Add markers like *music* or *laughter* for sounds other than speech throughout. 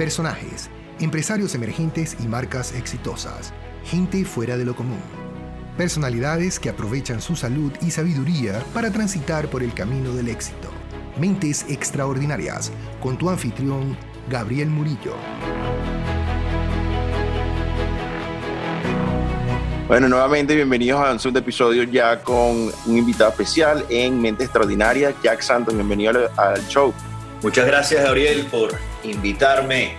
personajes, empresarios emergentes y marcas exitosas, gente fuera de lo común. Personalidades que aprovechan su salud y sabiduría para transitar por el camino del éxito. Mentes extraordinarias, con tu anfitrión, Gabriel Murillo. Bueno, nuevamente bienvenidos a un segundo episodio ya con un invitado especial en Mente Extraordinaria, Jack Santos. Bienvenido al, show. Muchas gracias, Gabriel, por invitarme,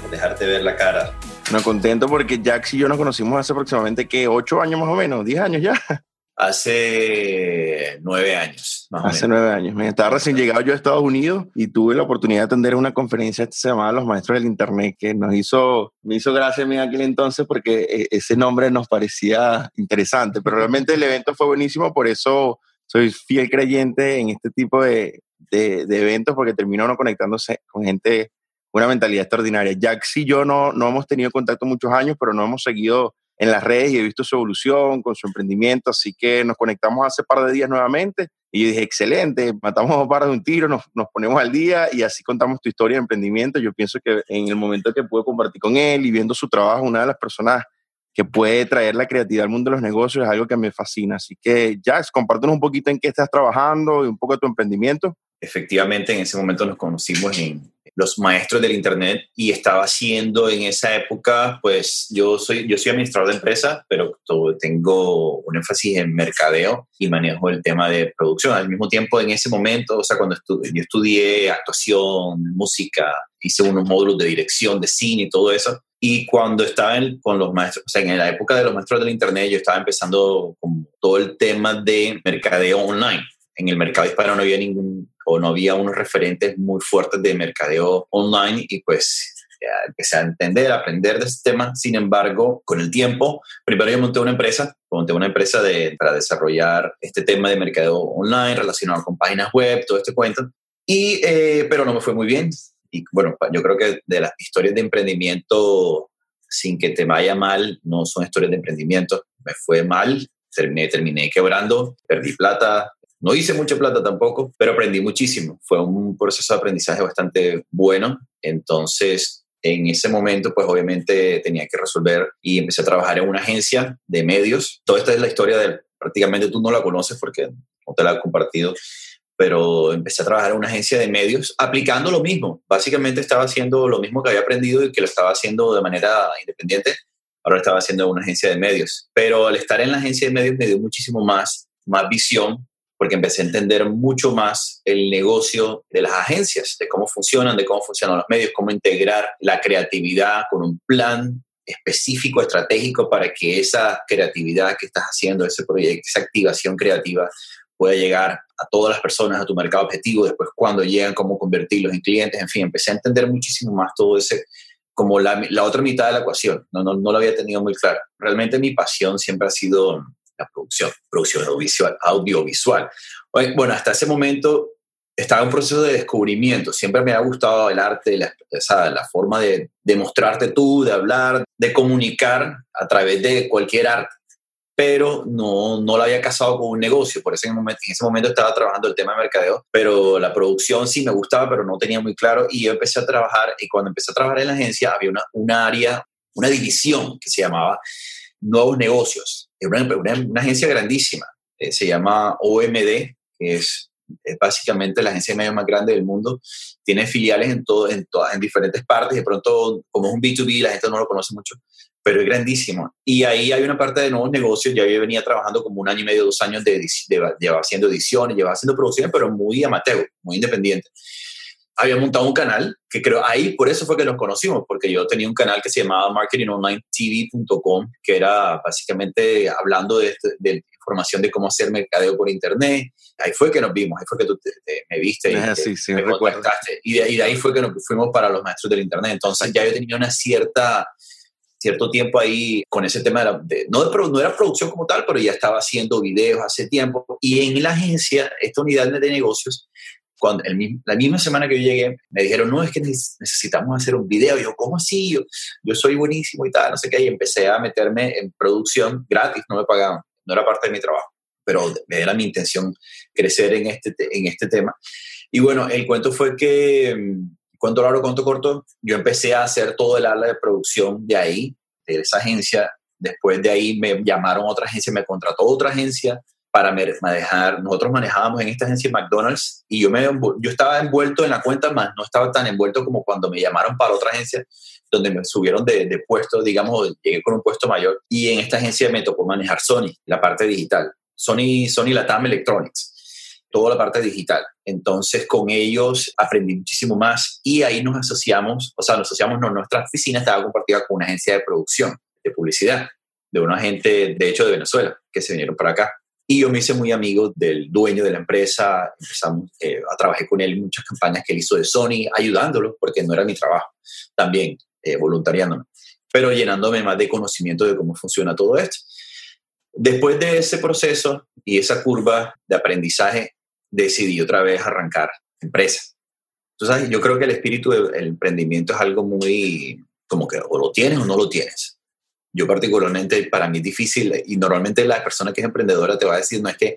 por dejarte ver la cara. No, contento porque Jack y yo nos conocimos hace aproximadamente, ¿qué? ¿Ocho años más o menos? ¿Diez años ya? *laughs* Hace nueve años. Más Hace nueve años. Me estaba recién llegado yo a Estados Unidos y tuve la oportunidad de atender una conferencia que se llamaba Los Maestros del Internet, que nos hizo, me hizo gracia a mí aquel entonces porque eh, ese nombre nos parecía interesante, pero realmente el evento fue buenísimo, por eso soy fiel creyente en este tipo de, de, de eventos porque termina uno conectándose con gente, una mentalidad extraordinaria. Jack y yo no, no hemos tenido contacto muchos años, pero no hemos seguido en las redes y he visto su evolución con su emprendimiento, así que nos conectamos hace par de días nuevamente y dije, excelente, matamos a par de un tiro, nos, nos, ponemos al día y así contamos tu historia de emprendimiento. Yo pienso que en el momento que pude compartir con él y viendo su trabajo, una de las personas que puede traer la creatividad al mundo de los negocios es algo que me fascina. Así que, Jax, compártenos un poquito en qué estás trabajando y un poco de tu emprendimiento. Efectivamente, en ese momento nos conocimos en, los maestros del Internet y estaba haciendo en esa época, pues yo soy, yo soy administrador de empresa, pero tengo un énfasis en mercadeo y manejo el tema de producción. Al mismo tiempo, en ese momento, o sea, cuando yo estudié actuación, música, hice unos módulos de dirección de cine y todo eso. Y cuando estaba con los maestros, o sea, en la época de los maestros del Internet, yo estaba empezando con todo el tema de mercadeo online. En el mercado hispano no había ningún o no había unos referentes muy fuertes de mercadeo online y pues empecé a entender, a aprender de este tema. Sin embargo, con el tiempo, primero yo monté una empresa, monté una empresa de, para desarrollar este tema de mercadeo online relacionado con páginas web, todo este cuento. Y, eh, pero no me fue muy bien. Y bueno, yo creo que de las historias de emprendimiento, sin que te vaya mal, no son historias de emprendimiento. Me fue mal, terminé, terminé quebrando, perdí plata, no hice mucha plata tampoco, pero aprendí muchísimo. Fue un proceso de aprendizaje bastante bueno. Entonces, en ese momento, pues obviamente tenía que resolver y empecé a trabajar en una agencia de medios. Toda esta es la historia de, prácticamente tú no la conoces porque no te la he compartido, pero empecé a trabajar en una agencia de medios aplicando lo mismo. Básicamente estaba haciendo lo mismo que había aprendido y que lo estaba haciendo de manera independiente. Ahora estaba haciendo una agencia de medios. Pero al estar en la agencia de medios me dio muchísimo más, más visión porque empecé a entender mucho más el negocio de las agencias, de cómo funcionan, de cómo funcionan los medios, cómo integrar la creatividad con un plan específico, estratégico, para que esa creatividad que estás haciendo, ese proyecto, esa activación creativa, pueda llegar a todas las personas, a tu mercado objetivo, después cuando llegan, cómo convertirlos en clientes, en fin, empecé a entender muchísimo más todo ese, como la, la otra mitad de la ecuación, no, no, no lo había tenido muy claro. Realmente mi pasión siempre ha sido producción, producción audiovisual. audiovisual. Bueno, hasta ese momento estaba en un proceso de descubrimiento. Siempre me ha gustado el arte, la, la forma de, de, mostrarte tú, de hablar, de comunicar a través de cualquier arte. Pero no, no lo había casado con un negocio. Por eso en, momento, en ese momento estaba trabajando el tema de mercadeo. Pero la producción sí me gustaba, pero no tenía muy claro. Y yo empecé a trabajar. Y cuando empecé a trabajar en la agencia, había una área, una división que se llamaba nuevos negocios. Es una, agencia grandísima, eh, se llama OMD, que es, básicamente la agencia de medios más grande del mundo. Tiene filiales en, todo, en, en diferentes partes. De pronto, como es un B2B, la gente no lo conoce mucho, pero es grandísimo. Y ahí hay una parte de nuevos negocios. Ya yo venía trabajando como un año y medio, dos años de, llevar haciendo ediciones, llevaba haciendo producciones, pero muy amateur, muy independiente había montado un canal que creo ahí por eso fue que nos conocimos, porque yo tenía un canal que se llamaba marketingonlinetv.com, que era básicamente hablando de, de, información de cómo hacer mercadeo por internet. Ahí fue que nos vimos, ahí fue que tú me viste y ah, sí, sí, me Y de, y de ahí fue que nos fuimos para los maestros del internet. Entonces ya yo tenía una cierta cierto tiempo ahí con ese tema de, no, de, no era producción como tal, pero ya estaba haciendo videos hace tiempo. Y en la agencia, esta unidad de negocios, cuando la misma semana que yo llegué, me dijeron, no, es que necesitamos hacer un video. Yo, ¿cómo así? Yo, yo soy buenísimo y tal, no sé qué. Y empecé a meterme en producción gratis, no me pagaban, no era parte de mi trabajo, pero era mi intención crecer en este, en este tema. Y bueno, el cuento fue que mm, cuento largo, cuento corto, yo empecé a hacer todo el ala de producción de ahí, de esa agencia. Después de ahí me llamaron otra agencia, me contrató otra agencia para manejar, nosotros manejábamos en esta agencia McDonald's y yo, me, yo estaba envuelto en la cuenta, más no estaba tan envuelto como cuando me llamaron para otra agencia, donde me subieron de, de puesto, digamos, llegué con un puesto mayor y en esta agencia me tocó manejar Sony, la parte digital, Sony, Sony Latam Electronics, toda la parte digital. Entonces con ellos aprendí muchísimo más y ahí nos asociamos, o sea, nos asociamos, no, nuestra oficina estaba compartida con una agencia de producción, de publicidad, de una gente, de hecho, de Venezuela, que se vinieron para acá. Y yo me hice muy amigo del dueño de la empresa, empezamos eh, a trabajar con él en muchas campañas que él hizo de Sony, ayudándolo, porque no era mi trabajo, también eh, voluntariándome, pero llenándome más de conocimiento de cómo funciona todo esto. Después de ese proceso y esa curva de aprendizaje, decidí otra vez arrancar empresa. Entonces, yo creo que el espíritu del emprendimiento es algo muy como que o lo tienes o no lo tienes. Yo particularmente, para mí es difícil y normalmente la persona que es emprendedora te va a decir, no es que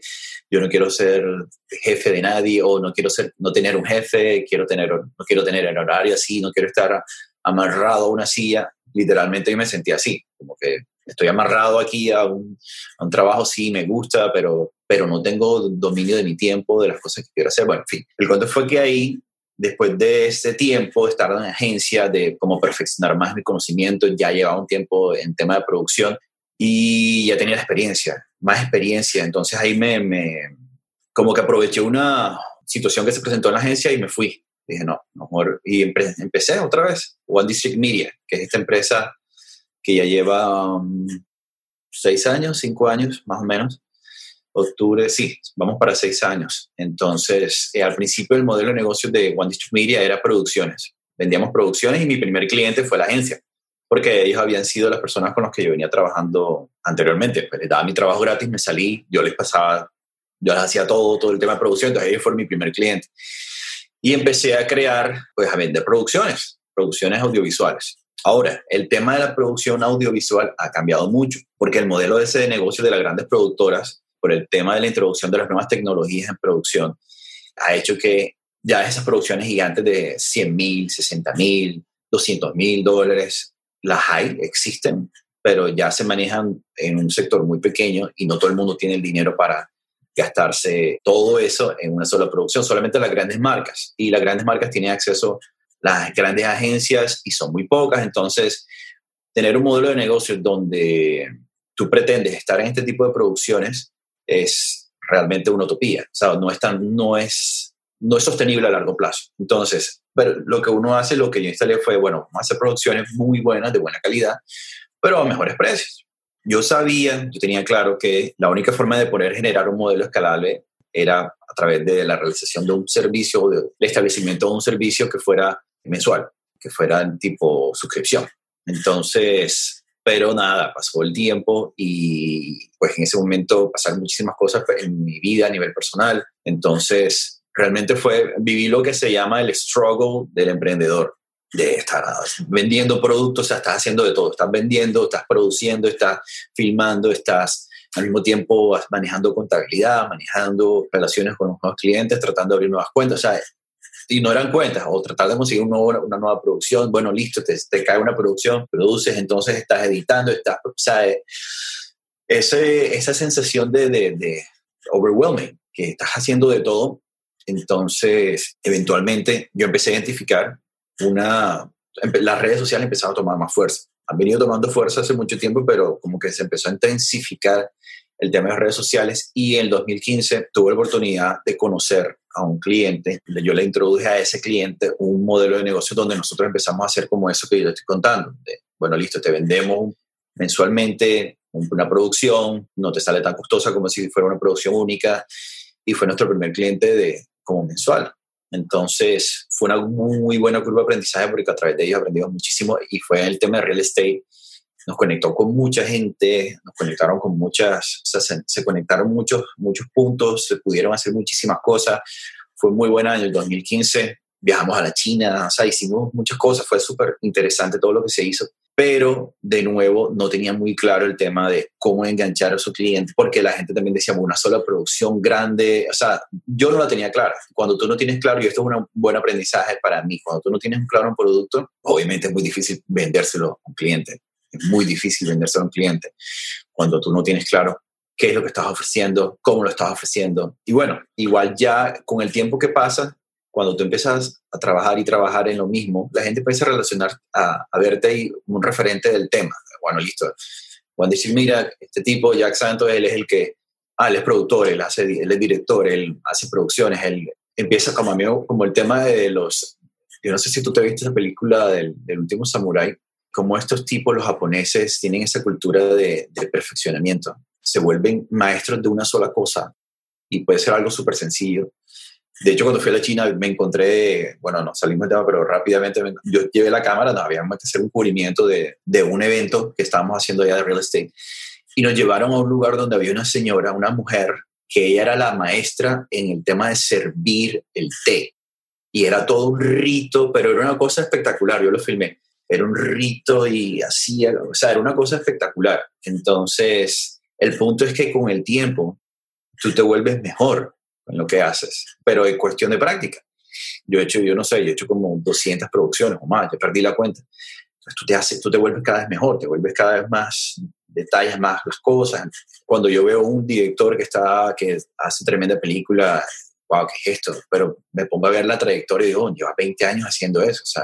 yo no quiero ser jefe de nadie o no quiero ser, no tener un jefe, quiero tener, no quiero tener el horario así, no quiero estar amarrado a una silla. Literalmente yo me sentí así, como que estoy amarrado aquí a un, a un, trabajo, sí, me gusta, pero, pero no tengo dominio de mi tiempo, de las cosas que quiero hacer. Bueno, en fin, el cuento fue que ahí después de ese tiempo de estar en agencia, de cómo perfeccionar más mi conocimiento, ya llevaba un tiempo en tema de producción y ya tenía la experiencia, más experiencia. Entonces ahí me, me como que aproveché una situación que se presentó en la agencia y me fui. Dije, no, mejor. Y empecé otra vez, One District Media, que es esta empresa que ya lleva um, seis años, cinco años más o menos, octubre, sí, vamos para seis años. Entonces, eh, al principio el modelo de negocio de One District Media era producciones. Vendíamos producciones y mi primer cliente fue la agencia, porque ellos habían sido las personas con las que yo venía trabajando anteriormente. Pues les daba mi trabajo gratis, me salí, yo les pasaba, yo les hacía todo, todo el tema de producción, entonces ellos fueron mi primer cliente. Y empecé a crear, pues a vender producciones, producciones audiovisuales. Ahora, el tema de la producción audiovisual ha cambiado mucho, porque el modelo ese de negocio de las grandes productoras por el tema de la introducción de las nuevas tecnologías en producción, ha hecho que ya esas producciones gigantes de 100 mil, 60 mil, 200 mil dólares, las hay, existen, pero ya se manejan en un sector muy pequeño y no todo el mundo tiene el dinero para gastarse todo eso en una sola producción, solamente las grandes marcas. Y las grandes marcas tienen acceso las grandes agencias y son muy pocas, entonces tener un modelo de negocio donde tú pretendes estar en este tipo de producciones es realmente una utopía. O no es, no es, no es sostenible a largo plazo. Entonces, pero lo que uno hace, lo que yo instalé fue, bueno, hacer producciones muy buenas, de buena calidad, pero a mejores precios. Yo sabía, yo tenía claro que la única forma de poder generar un modelo escalable era a través de la realización de un servicio del establecimiento de un servicio que fuera mensual, que fuera tipo suscripción. Entonces, pero nada, pasó el tiempo y pues en ese momento pasaron muchísimas cosas en mi vida a nivel personal. Entonces, realmente fue, viví lo que se llama el struggle del emprendedor, de estar vendiendo productos, o sea, estás haciendo de todo, estás vendiendo, estás produciendo, estás filmando, estás al mismo tiempo manejando contabilidad, manejando relaciones con los clientes, tratando de abrir nuevas cuentas, o sea, y no eran cuentas, o tratar de conseguir una nueva producción, bueno, listo, te, te, cae una producción, produces, entonces estás editando, estás, o sea, ese, esa sensación de, de, de overwhelming, que estás haciendo de todo, entonces eventualmente yo empecé a identificar una, las redes sociales empezaron a tomar más fuerza. Han venido tomando fuerza hace mucho tiempo, pero como que se empezó a intensificar el tema de las redes sociales y en el 2015 tuve la oportunidad de conocer a un cliente, yo le introduje a ese cliente un modelo de negocio donde nosotros empezamos a hacer como eso que yo estoy contando. bueno, listo, te vendemos mensualmente una producción, no te sale tan costosa como si fuera una producción única y fue nuestro primer cliente de, como mensual. Entonces fue una muy buena curva de aprendizaje porque a través de ellos aprendimos muchísimo y fue el tema de real estate nos conectó con mucha gente, nos conectaron con muchas, o sea, se, conectaron muchos, muchos puntos, se pudieron hacer muchísimas cosas. Fue muy buen año, el 2015 viajamos a la China, o sea, hicimos muchas cosas, fue súper interesante todo lo que se hizo. pero de nuevo no tenía muy claro el tema de cómo enganchar a su cliente, porque la gente también decía, una sola producción grande, o sea, yo no la tenía clara. Cuando tú no tienes claro, y esto es un buen aprendizaje para mí, cuando tú no tienes claro un producto, obviamente es muy difícil vendérselo a un cliente, es muy difícil vendérselo a un cliente. Cuando tú no tienes claro qué es lo que estás ofreciendo, cómo lo estás ofreciendo. Y bueno, igual ya con el tiempo que pasa, cuando tú empiezas a trabajar y trabajar en lo mismo, la gente empieza a relacionar, a, verte ahí un referente del tema. Bueno, listo. Cuando decir, mira, este tipo, Jack Santos, él es el que, ah, él es productor, él, hace, él es director, él hace producciones, él empieza como a mí, como el tema de los, yo no sé si tú te viste esa película del, del último Samurai, como estos tipos, los japoneses, tienen esa cultura de, perfeccionamiento. Se vuelven maestros de una sola cosa y puede ser algo súper sencillo de hecho, cuando fui a la China me encontré, bueno, no salimos de tema, pero rápidamente yo llevé la cámara, no, habíamos que hacer un cubrimiento de, de un evento que estábamos haciendo allá de real estate. Y nos llevaron a un lugar donde había una señora, una mujer, que ella era la maestra en el tema de servir el té. Y era todo un rito, pero era una cosa espectacular, yo lo filmé. Era un rito y hacía, o sea, era una cosa espectacular. Entonces, el punto es que con el tiempo tú te vuelves mejor en lo que haces, pero es cuestión de práctica. Yo he hecho, yo no sé, yo he hecho como 200 producciones o más, ya perdí la cuenta. Entonces tú te, haces, tú te vuelves cada vez mejor, te vuelves cada vez más, detalles más las cosas. Cuando yo veo un director que, está, que hace tremenda película, wow, ¿qué es esto? Pero me pongo a ver la trayectoria y digo, lleva 20 años haciendo eso, o sea,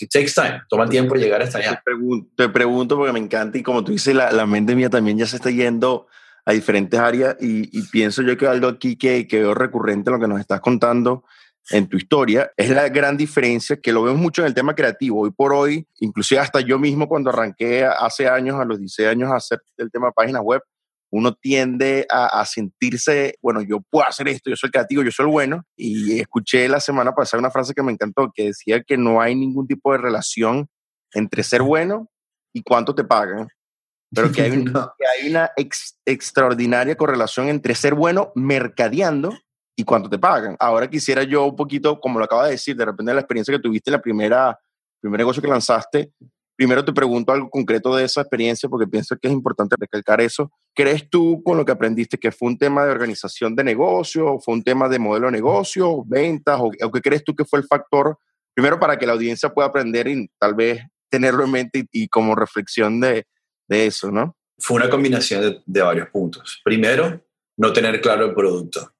it takes time, toma tiempo llegar hasta allá. Te pregunto, te pregunto porque me encanta y como tú dices, la, la mente mía también ya se está yendo a diferentes áreas y, pienso yo que algo aquí que, que, veo recurrente en lo que nos estás contando en tu historia es la gran diferencia que lo vemos mucho en el tema creativo. Hoy por hoy, inclusive hasta yo mismo cuando arranqué hace años, a los 16 años, a hacer el tema páginas web, uno tiende a, a, sentirse, bueno, yo puedo hacer esto, yo soy creativo, yo soy el bueno. Y escuché la semana pasada una frase que me encantó, que decía que no hay ningún tipo de relación entre ser bueno y cuánto te pagan pero que hay, *laughs* hay una extraordinaria correlación entre ser bueno mercadeando y cuánto te pagan. Ahora quisiera yo un poquito, como lo acaba de decir, de repente la experiencia que tuviste en la primera, primer negocio que lanzaste, primero te pregunto algo concreto de esa experiencia porque pienso que es importante recalcar eso. ¿Crees tú con lo que aprendiste que fue un tema de organización de negocio, fue un tema de modelo de negocio, ventas, o, qué crees tú que fue el factor, primero para que la audiencia pueda aprender y tal vez tenerlo en mente y como reflexión de, de eso, ¿no? Fue una combinación de, varios puntos. Primero, no tener claro el producto.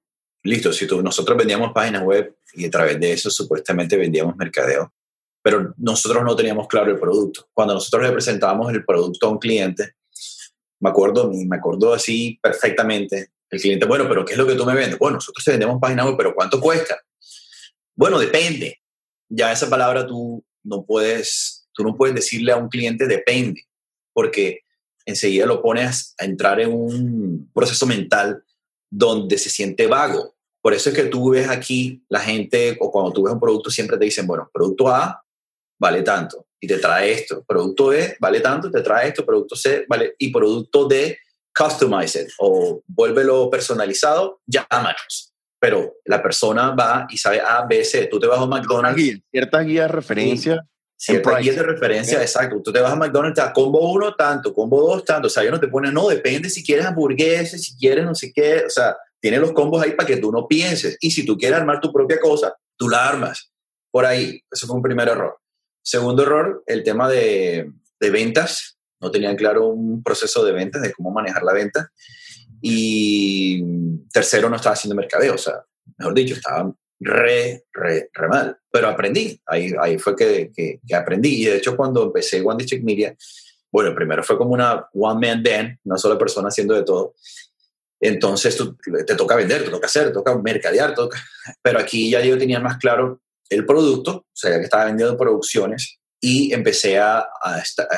Listo, si tú, nosotros vendíamos páginas web y a través de eso supuestamente vendíamos mercadeo, pero nosotros no teníamos claro el producto. Cuando nosotros le presentábamos el producto a un cliente, me acuerdo, me acuerdo así perfectamente, el cliente, bueno, pero ¿qué es lo que tú me vendes? Bueno, nosotros te vendemos páginas web, pero ¿cuánto cuesta? Bueno, depende. Ya esa palabra tú no puedes, tú no puedes decirle a un cliente depende porque enseguida lo pones a entrar en un proceso mental donde se siente vago. Por eso es que tú ves aquí la gente, o cuando tú ves un producto, siempre te dicen, bueno, producto A vale tanto y te trae esto. Producto B vale tanto, te trae esto. Producto C vale, y producto D, customize it o vuélvelo personalizado, llámanos. Pero la persona va y sabe A, B, C. Tú te vas a McDonald's. Cierta guía de referencia Siempre ahí es de referencia, exacto. Tú te vas a McDonald's, a combo 1 tanto, combo 2 tanto. O sea, yo no te pone, no, depende si quieres hamburguesas, si quieres no sé qué. O sea, tiene los combos ahí para que tú no pienses. Y si tú quieres armar tu propia cosa, tú la armas. Por ahí. Eso fue un primer error. Segundo error, el tema de, de ventas. No tenían claro un proceso de ventas, de cómo manejar la venta. Y tercero, no estaba haciendo mercadeo. O sea, mejor dicho, estaba re, re, re mal. Pero aprendí, ahí, ahí fue que, que, aprendí. Y de hecho, cuando empecé One District Media, bueno, primero fue como una one-man band, una sola persona haciendo de todo. Entonces tú, te toca vender, te toca hacer, te toca mercadear, toca... pero aquí ya yo tenía más claro el producto, o sea, que estaba vendiendo producciones y empecé a,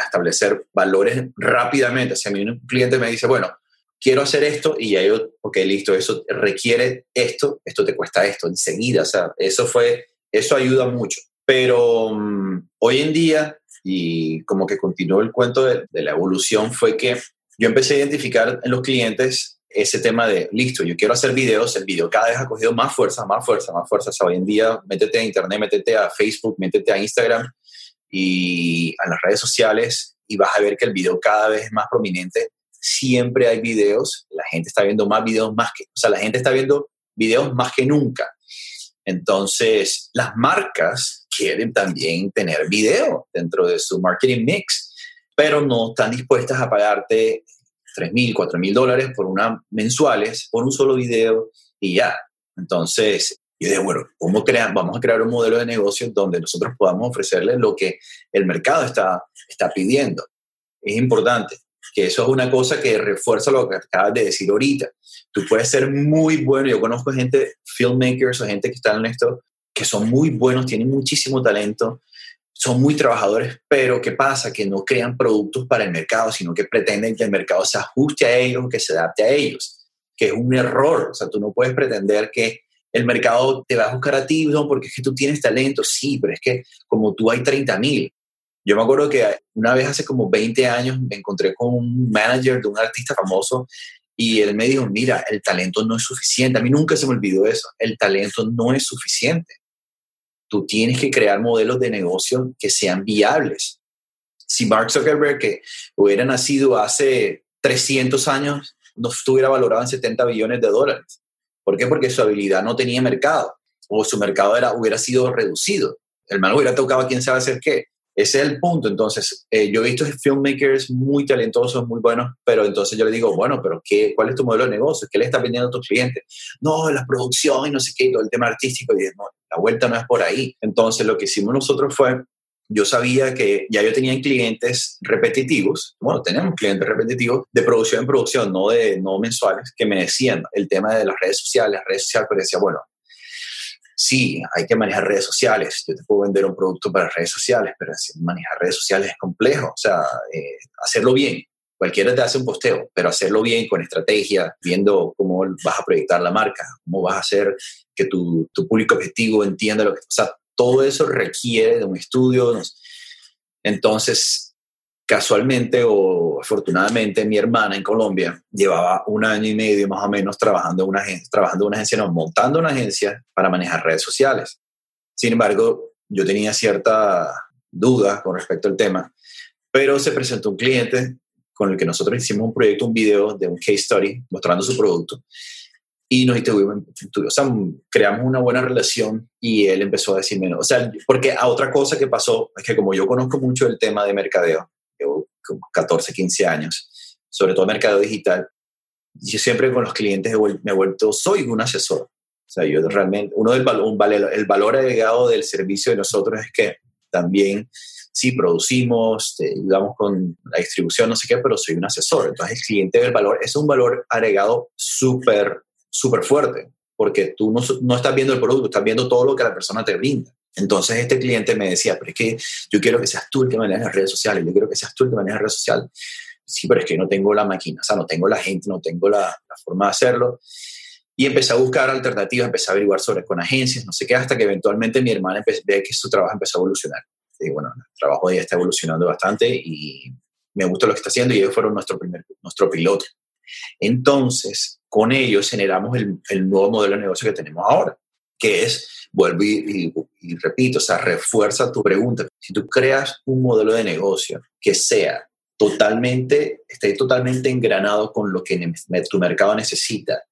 establecer valores rápidamente. O sea, a un cliente me dice, bueno, quiero hacer esto y ya yo, ok, listo, eso requiere esto, esto te cuesta esto, enseguida, o sea, eso fue, eso ayuda mucho. Pero mm, hoy en día, y como que continuó el cuento de, la evolución, fue que yo empecé a identificar en los clientes ese tema de, listo, yo quiero hacer videos, el video cada vez ha cogido más fuerza, más fuerza, más fuerza. O hoy en día, métete a internet, métete a Facebook, métete a Instagram y a las redes sociales y vas a ver que el video cada vez es más prominente. Siempre hay videos, la gente está viendo más videos más que, o sea, la gente está viendo videos más que nunca. Entonces, las marcas quieren también tener video dentro de su marketing mix, pero no están dispuestas a pagarte 3 mil, 4 mil dólares por una mensuales, por un solo video y ya. Entonces, yo dije, bueno, ¿cómo crean? Vamos a crear un modelo de negocio donde nosotros podamos ofrecerle lo que el mercado está, está pidiendo. Es importante que eso es una cosa que refuerza lo que acabas de decir ahorita. Tú puedes ser muy bueno, yo conozco gente, filmmakers o gente que está en esto, que son muy buenos, tienen muchísimo talento, son muy trabajadores, pero ¿qué pasa? Que no crean productos para el mercado, sino que pretenden que el mercado se ajuste a ellos, que se adapte a ellos, que es un error. O sea, tú no puedes pretender que el mercado te va a buscar a ti, no, porque es que tú tienes talento, sí, pero es que como tú hay 30 mil. Yo me acuerdo que una vez hace como 20 años me encontré con un manager de un artista famoso y él me dijo, mira, el talento no es suficiente. A mí nunca se me olvidó eso. El talento no es suficiente. Tú tienes que crear modelos de negocio que sean viables. Si Mark Zuckerberg, que hubiera nacido hace 300 años, no estuviera valorado en 70 billones de dólares. ¿Por qué? Porque su habilidad no tenía mercado o su mercado era, hubiera sido reducido. El mal hubiera tocado a quién sabe hacer qué. Ese es el punto. Entonces, eh, yo he visto filmmakers muy talentosos, muy buenos, pero entonces yo le digo, bueno, pero qué, ¿cuál es tu modelo de negocio? ¿Qué le estás vendiendo a tus clientes? No, la producción y no sé qué, todo el tema artístico. Y no, la vuelta no es por ahí. Entonces, lo que hicimos nosotros fue, yo sabía que ya yo tenía clientes repetitivos, bueno, tenemos clientes repetitivos de producción en producción, no de no mensuales, que me decían el tema de las redes sociales, redes sociales, pero decía, bueno, sí, hay que manejar redes sociales. Yo te puedo vender un producto para redes sociales, pero manejar redes sociales es complejo. O sea, eh, hacerlo bien. Cualquiera te hace un posteo, pero hacerlo bien con estrategia, viendo cómo vas a proyectar la marca, cómo vas a hacer que tu, tu público objetivo entienda lo que... O sea, todo eso requiere de un estudio. Entonces, casualmente o afortunadamente mi hermana en Colombia llevaba un año y medio más o menos trabajando en una agencia, trabajando una agencia, no, montando una agencia para manejar redes sociales. Sin embargo, yo tenía cierta duda con respecto al tema, pero se presentó un cliente con el que nosotros hicimos un proyecto, un video de un case study mostrando su producto y nos o sea, creamos una buena relación y él empezó a decirme, o sea, porque a otra cosa que pasó es que como yo conozco mucho el tema de mercadeo, llevo 14, 15 años, sobre todo mercado digital, yo siempre con los clientes me he vuelto, soy un asesor. O sea, yo realmente, uno del un el valor agregado del servicio de nosotros es que también, sí, producimos, te ayudamos con la distribución, no sé qué, pero soy un asesor. Entonces, el cliente del valor es un valor agregado súper, súper fuerte, porque tú no, no estás viendo el producto, estás viendo todo lo que la persona te brinda. Entonces este cliente me decía, pero es que yo quiero que seas tú el que maneja las redes sociales, yo quiero que seas tú el que maneja las redes sociales. Sí, pero es que no tengo la máquina, o sea, no tengo la gente, no tengo la, forma de hacerlo. Y empecé a buscar alternativas, empecé a averiguar sobre con agencias, no sé qué, hasta que eventualmente mi hermana ve que su trabajo empezó a evolucionar. Y bueno, el trabajo de está evolucionando bastante y me gusta lo que está haciendo y ellos fueron nuestro, primer, nuestro piloto. Entonces, con ellos generamos el nuevo modelo de negocio que tenemos ahora, que es vuelvo y, repito, o sea, refuerza tu pregunta. Si tú creas un modelo de negocio que sea totalmente, esté totalmente engranado con lo que tu mercado necesita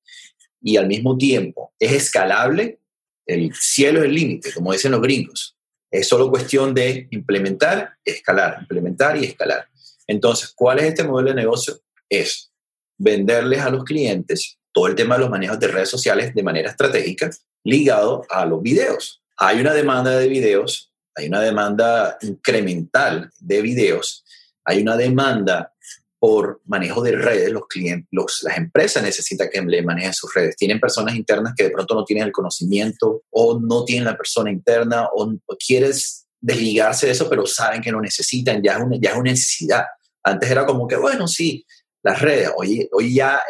y al mismo tiempo es escalable, el cielo es el límite, como dicen los gringos. Es solo cuestión de implementar, escalar, implementar y escalar. Entonces, ¿cuál es este modelo de negocio? Es venderles a los clientes todo el tema de los manejos de redes sociales de manera estratégica ligado a los videos. Hay una demanda de videos, hay una demanda incremental de videos, hay una demanda por manejo de redes, los clientes, las empresas necesitan que le manejen sus redes. Tienen personas internas que de pronto no tienen el conocimiento o no tienen la persona interna o, quieres desligarse de eso, pero saben que lo necesitan, ya es una, ya es una necesidad. Antes era como que, bueno, sí, las redes, hoy, hoy ya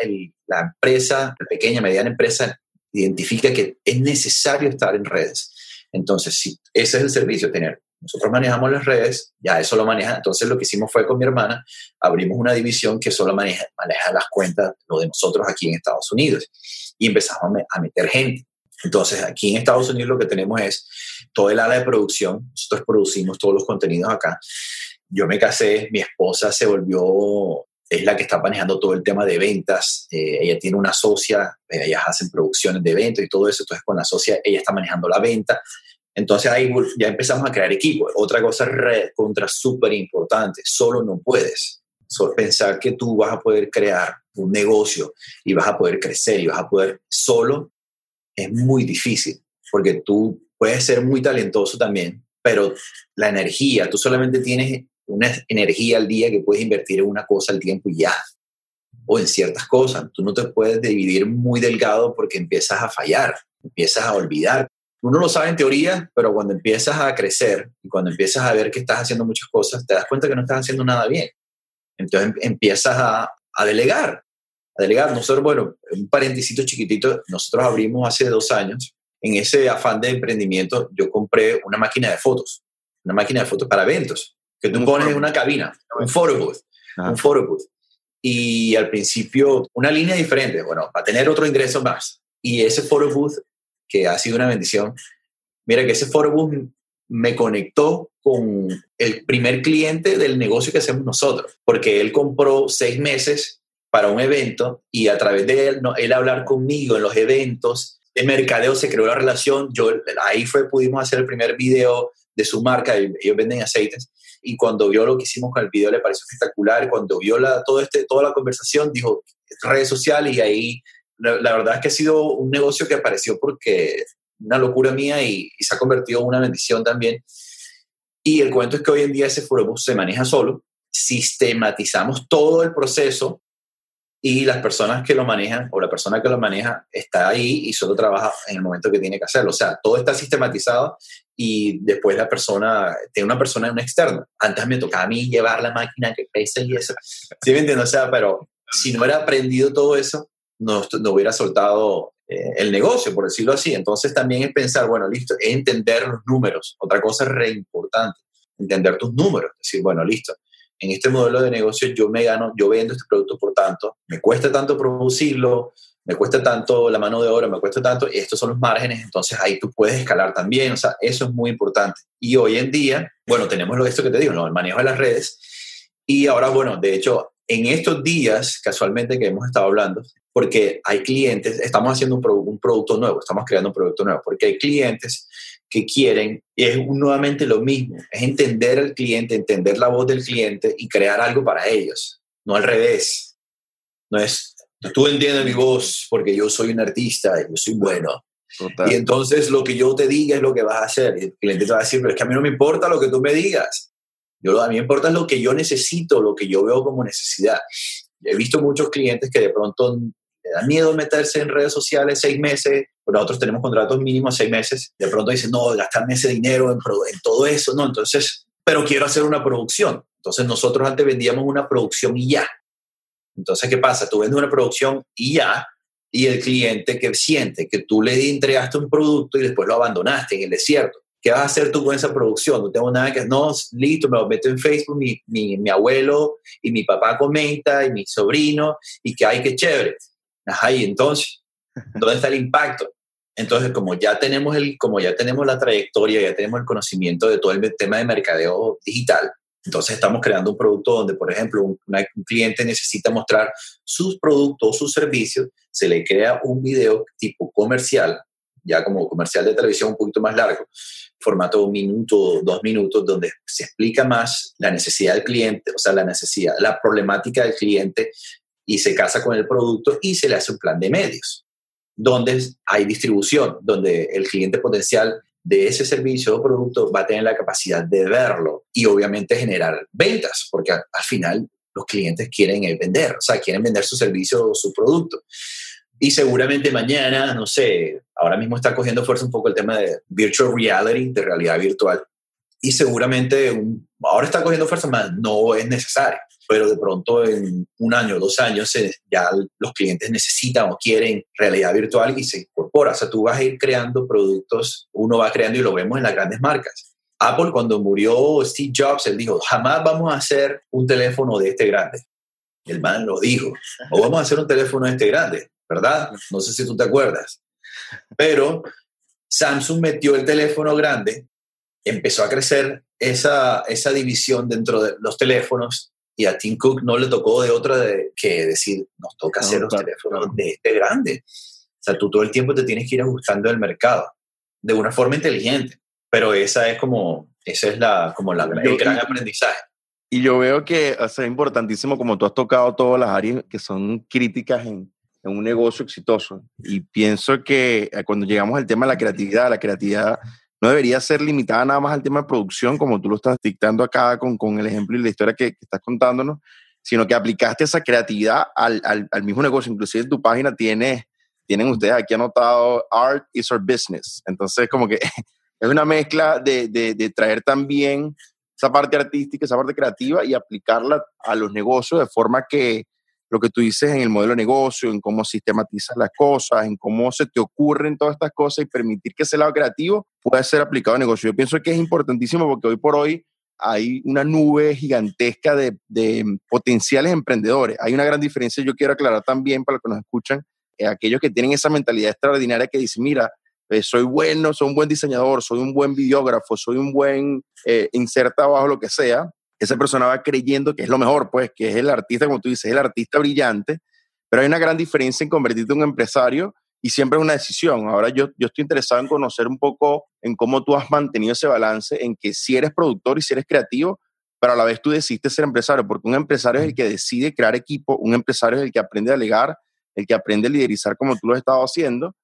la empresa, la pequeña, mediana empresa, identifica que es necesario estar en redes. Entonces, si ese es el servicio, tener, nosotros manejamos las redes, ya eso lo maneja, entonces lo que hicimos fue con mi hermana, abrimos una división que solo maneja, las cuentas, lo de nosotros aquí en Estados Unidos, y empezamos a, meter gente. Entonces, aquí en Estados Unidos lo que tenemos es todo el ala de producción, nosotros producimos todos los contenidos acá, yo me casé, mi esposa se volvió, es la que está manejando todo el tema de ventas, eh, ella tiene una socia, eh, ellas hacen producciones de eventos y todo eso, entonces con la socia ella está manejando la venta, entonces ahí ya empezamos a crear equipo. Otra cosa contra súper importante, solo no puedes. Solo pensar que tú vas a poder crear un negocio y vas a poder crecer y vas a poder solo es muy difícil, porque tú puedes ser muy talentoso también, pero la energía, tú solamente tienes una energía al día que puedes invertir en una cosa al tiempo y ya, o en ciertas cosas. Tú no te puedes dividir muy delgado porque empiezas a fallar, empiezas a olvidar. Uno lo sabe en teoría, pero cuando empiezas a crecer y cuando empiezas a ver que estás haciendo muchas cosas, te das cuenta que no estás haciendo nada bien. Entonces em, empiezas a, delegar, a delegar. Nosotros, bueno, un paréntesis chiquitito, nosotros abrimos hace dos años. En ese afán de emprendimiento, yo compré una máquina de fotos, una máquina de fotos para eventos, que tú pones en una cabina, un photo booth, un photo booth. Y al principio, una línea diferente, bueno, para tener otro ingreso más. Y ese photo booth, que ha sido una bendición, mira que ese photo booth me conectó con el primer cliente del negocio que hacemos nosotros, porque él compró seis meses para un evento y a través de él, él hablar conmigo en los eventos de mercadeo se creó la relación. Yo ahí fue, pudimos hacer el primer video de su marca, ellos venden aceites, y cuando vio lo que hicimos con el video le pareció espectacular, cuando vio la, todo este, toda la conversación dijo redes sociales y ahí la, verdad es que ha sido un negocio que apareció porque una locura mía y, se ha convertido en una bendición también. Y el cuento es que hoy en día ese Forobus se maneja solo, sistematizamos todo el proceso y las personas que lo manejan o la persona que lo maneja está ahí y solo trabaja en el momento que tiene que hacerlo. O sea, todo está sistematizado y después la persona, tiene una persona en un externo. Antes me tocaba a mí llevar la máquina que pesa y eso. ¿Sí me entiendes? O sea, pero si no hubiera aprendido todo eso, no, no hubiera soltado eh, el negocio, por decirlo así. Entonces también es pensar, bueno, listo, es entender los números. Otra cosa re importante, entender tus números. Decir, bueno, listo, en este modelo de negocio yo me gano, yo vendo este producto por tanto, me cuesta tanto producirlo, me cuesta tanto la mano de obra, me cuesta tanto, y estos son los márgenes, entonces ahí tú puedes escalar también, o sea, eso es muy importante. Y hoy en día, bueno, tenemos lo esto que te digo, el manejo de las redes, y ahora, bueno, de hecho, en estos días, casualmente que hemos estado hablando, porque hay clientes, estamos haciendo un, un producto nuevo, estamos creando un producto nuevo, porque hay clientes que quieren, y es nuevamente lo mismo, es entender al cliente, entender la voz del cliente y crear algo para ellos, no al revés. No es, tú entiendes mi voz porque yo soy un artista y yo soy bueno. Y entonces lo que yo te diga es lo que vas a hacer. Y el cliente te va a decir, pero es que a mí no me importa lo que tú me digas. Yo, a mí me importa lo que yo necesito, lo que yo veo como necesidad. He visto muchos clientes que de pronto le da miedo meterse en redes sociales seis meses, pero nosotros tenemos contratos mínimos seis meses, de pronto dicen, no, gastarme ese dinero en, en todo eso, no, entonces, pero quiero hacer una producción. Entonces nosotros antes vendíamos una producción y ya. Entonces, ¿qué pasa? Tú vendes una producción y ya, y el cliente que siente que tú le entregaste un producto y después lo abandonaste en el desierto. ¿Qué vas a hacer tú con esa producción? No tengo nada que... No, listo, me lo meto en Facebook, mi, mi, mi abuelo y mi papá comenta y mi sobrino y que hay que chévere. Ajá, y entonces, *laughs* ¿dónde está el impacto? Entonces, como ya tenemos el, como ya tenemos la trayectoria, ya tenemos el conocimiento de todo el tema de mercadeo digital, entonces estamos creando un producto donde, por ejemplo, un, cliente necesita mostrar sus productos sus servicios, se le crea un video tipo comercial, ya como comercial de televisión un poquito más largo, formato un minuto, dos minutos, donde se explica más la necesidad del cliente, o sea, la necesidad, la problemática del cliente y se casa con el producto y se le hace un plan de medios, donde hay distribución, donde el cliente potencial de ese servicio o producto va a tener la capacidad de verlo y obviamente generar ventas, porque al, final los clientes quieren vender, o sea, quieren vender su servicio o su producto. Y seguramente mañana, no sé, ahora mismo está cogiendo fuerza un poco el tema de virtual reality, de realidad virtual. Y seguramente ahora está cogiendo fuerza, más no es necesario pero de pronto en un año, dos años, ya los clientes necesitan o quieren realidad virtual y se incorpora. O sea, tú vas a ir creando productos, uno va creando y lo vemos en las grandes marcas. Apple, cuando murió Steve Jobs, él dijo, jamás vamos a hacer un teléfono de este grande. El man lo dijo, o vamos a hacer un teléfono de este grande, ¿verdad? No sé si tú te acuerdas. Pero Samsung metió el teléfono grande, empezó a crecer esa, esa división dentro de los teléfonos y a Tim Cook no le tocó de otra de, que decir, nos toca hacer los teléfonos de este grande. O sea, tú todo el tiempo te tienes que ir ajustando el mercado de una forma inteligente, pero esa es como, esa es la, como la, el gran aprendizaje. Y yo veo que es importantísimo como tú has tocado todas las áreas que son críticas en, en un negocio exitoso. Y pienso que eh, cuando llegamos al tema de la creatividad, la creatividad no debería ser limitada nada más al tema de producción, como tú lo estás dictando acá con, con el ejemplo y la historia que, estás contándonos, sino que aplicaste esa creatividad al, al, al mismo negocio. Inclusive en tu página tiene, tienen ustedes aquí anotado Art is our business. Entonces, como que *laughs* es una mezcla de, de, de traer también esa parte artística, esa parte creativa y aplicarla a los negocios de forma que lo que tú dices en el modelo de negocio, en cómo sistematizas las cosas, en cómo se te ocurren todas estas cosas y permitir que ese lado creativo pueda ser aplicado al negocio. Yo pienso que es importantísimo porque hoy por hoy hay una nube gigantesca de, potenciales emprendedores. Hay una gran diferencia, yo quiero aclarar también para los que nos escuchan, eh, aquellos que tienen esa mentalidad extraordinaria que dicen, mira, eh, soy bueno, soy un buen diseñador, soy un buen videógrafo, soy un buen eh, inserta abajo lo que sea, esa persona va creyendo que es lo mejor, pues, que es el artista, como tú dices, el artista brillante, pero hay una gran diferencia en convertirte en un empresario y siempre es una decisión. Ahora yo, yo estoy interesado en conocer un poco en cómo tú has mantenido ese balance en que si eres productor y si eres creativo, pero a la vez tú decidiste ser empresario, porque un empresario es el que decide crear equipo, un empresario es el que aprende a delegar, el que aprende a liderizar como tú lo has estado haciendo.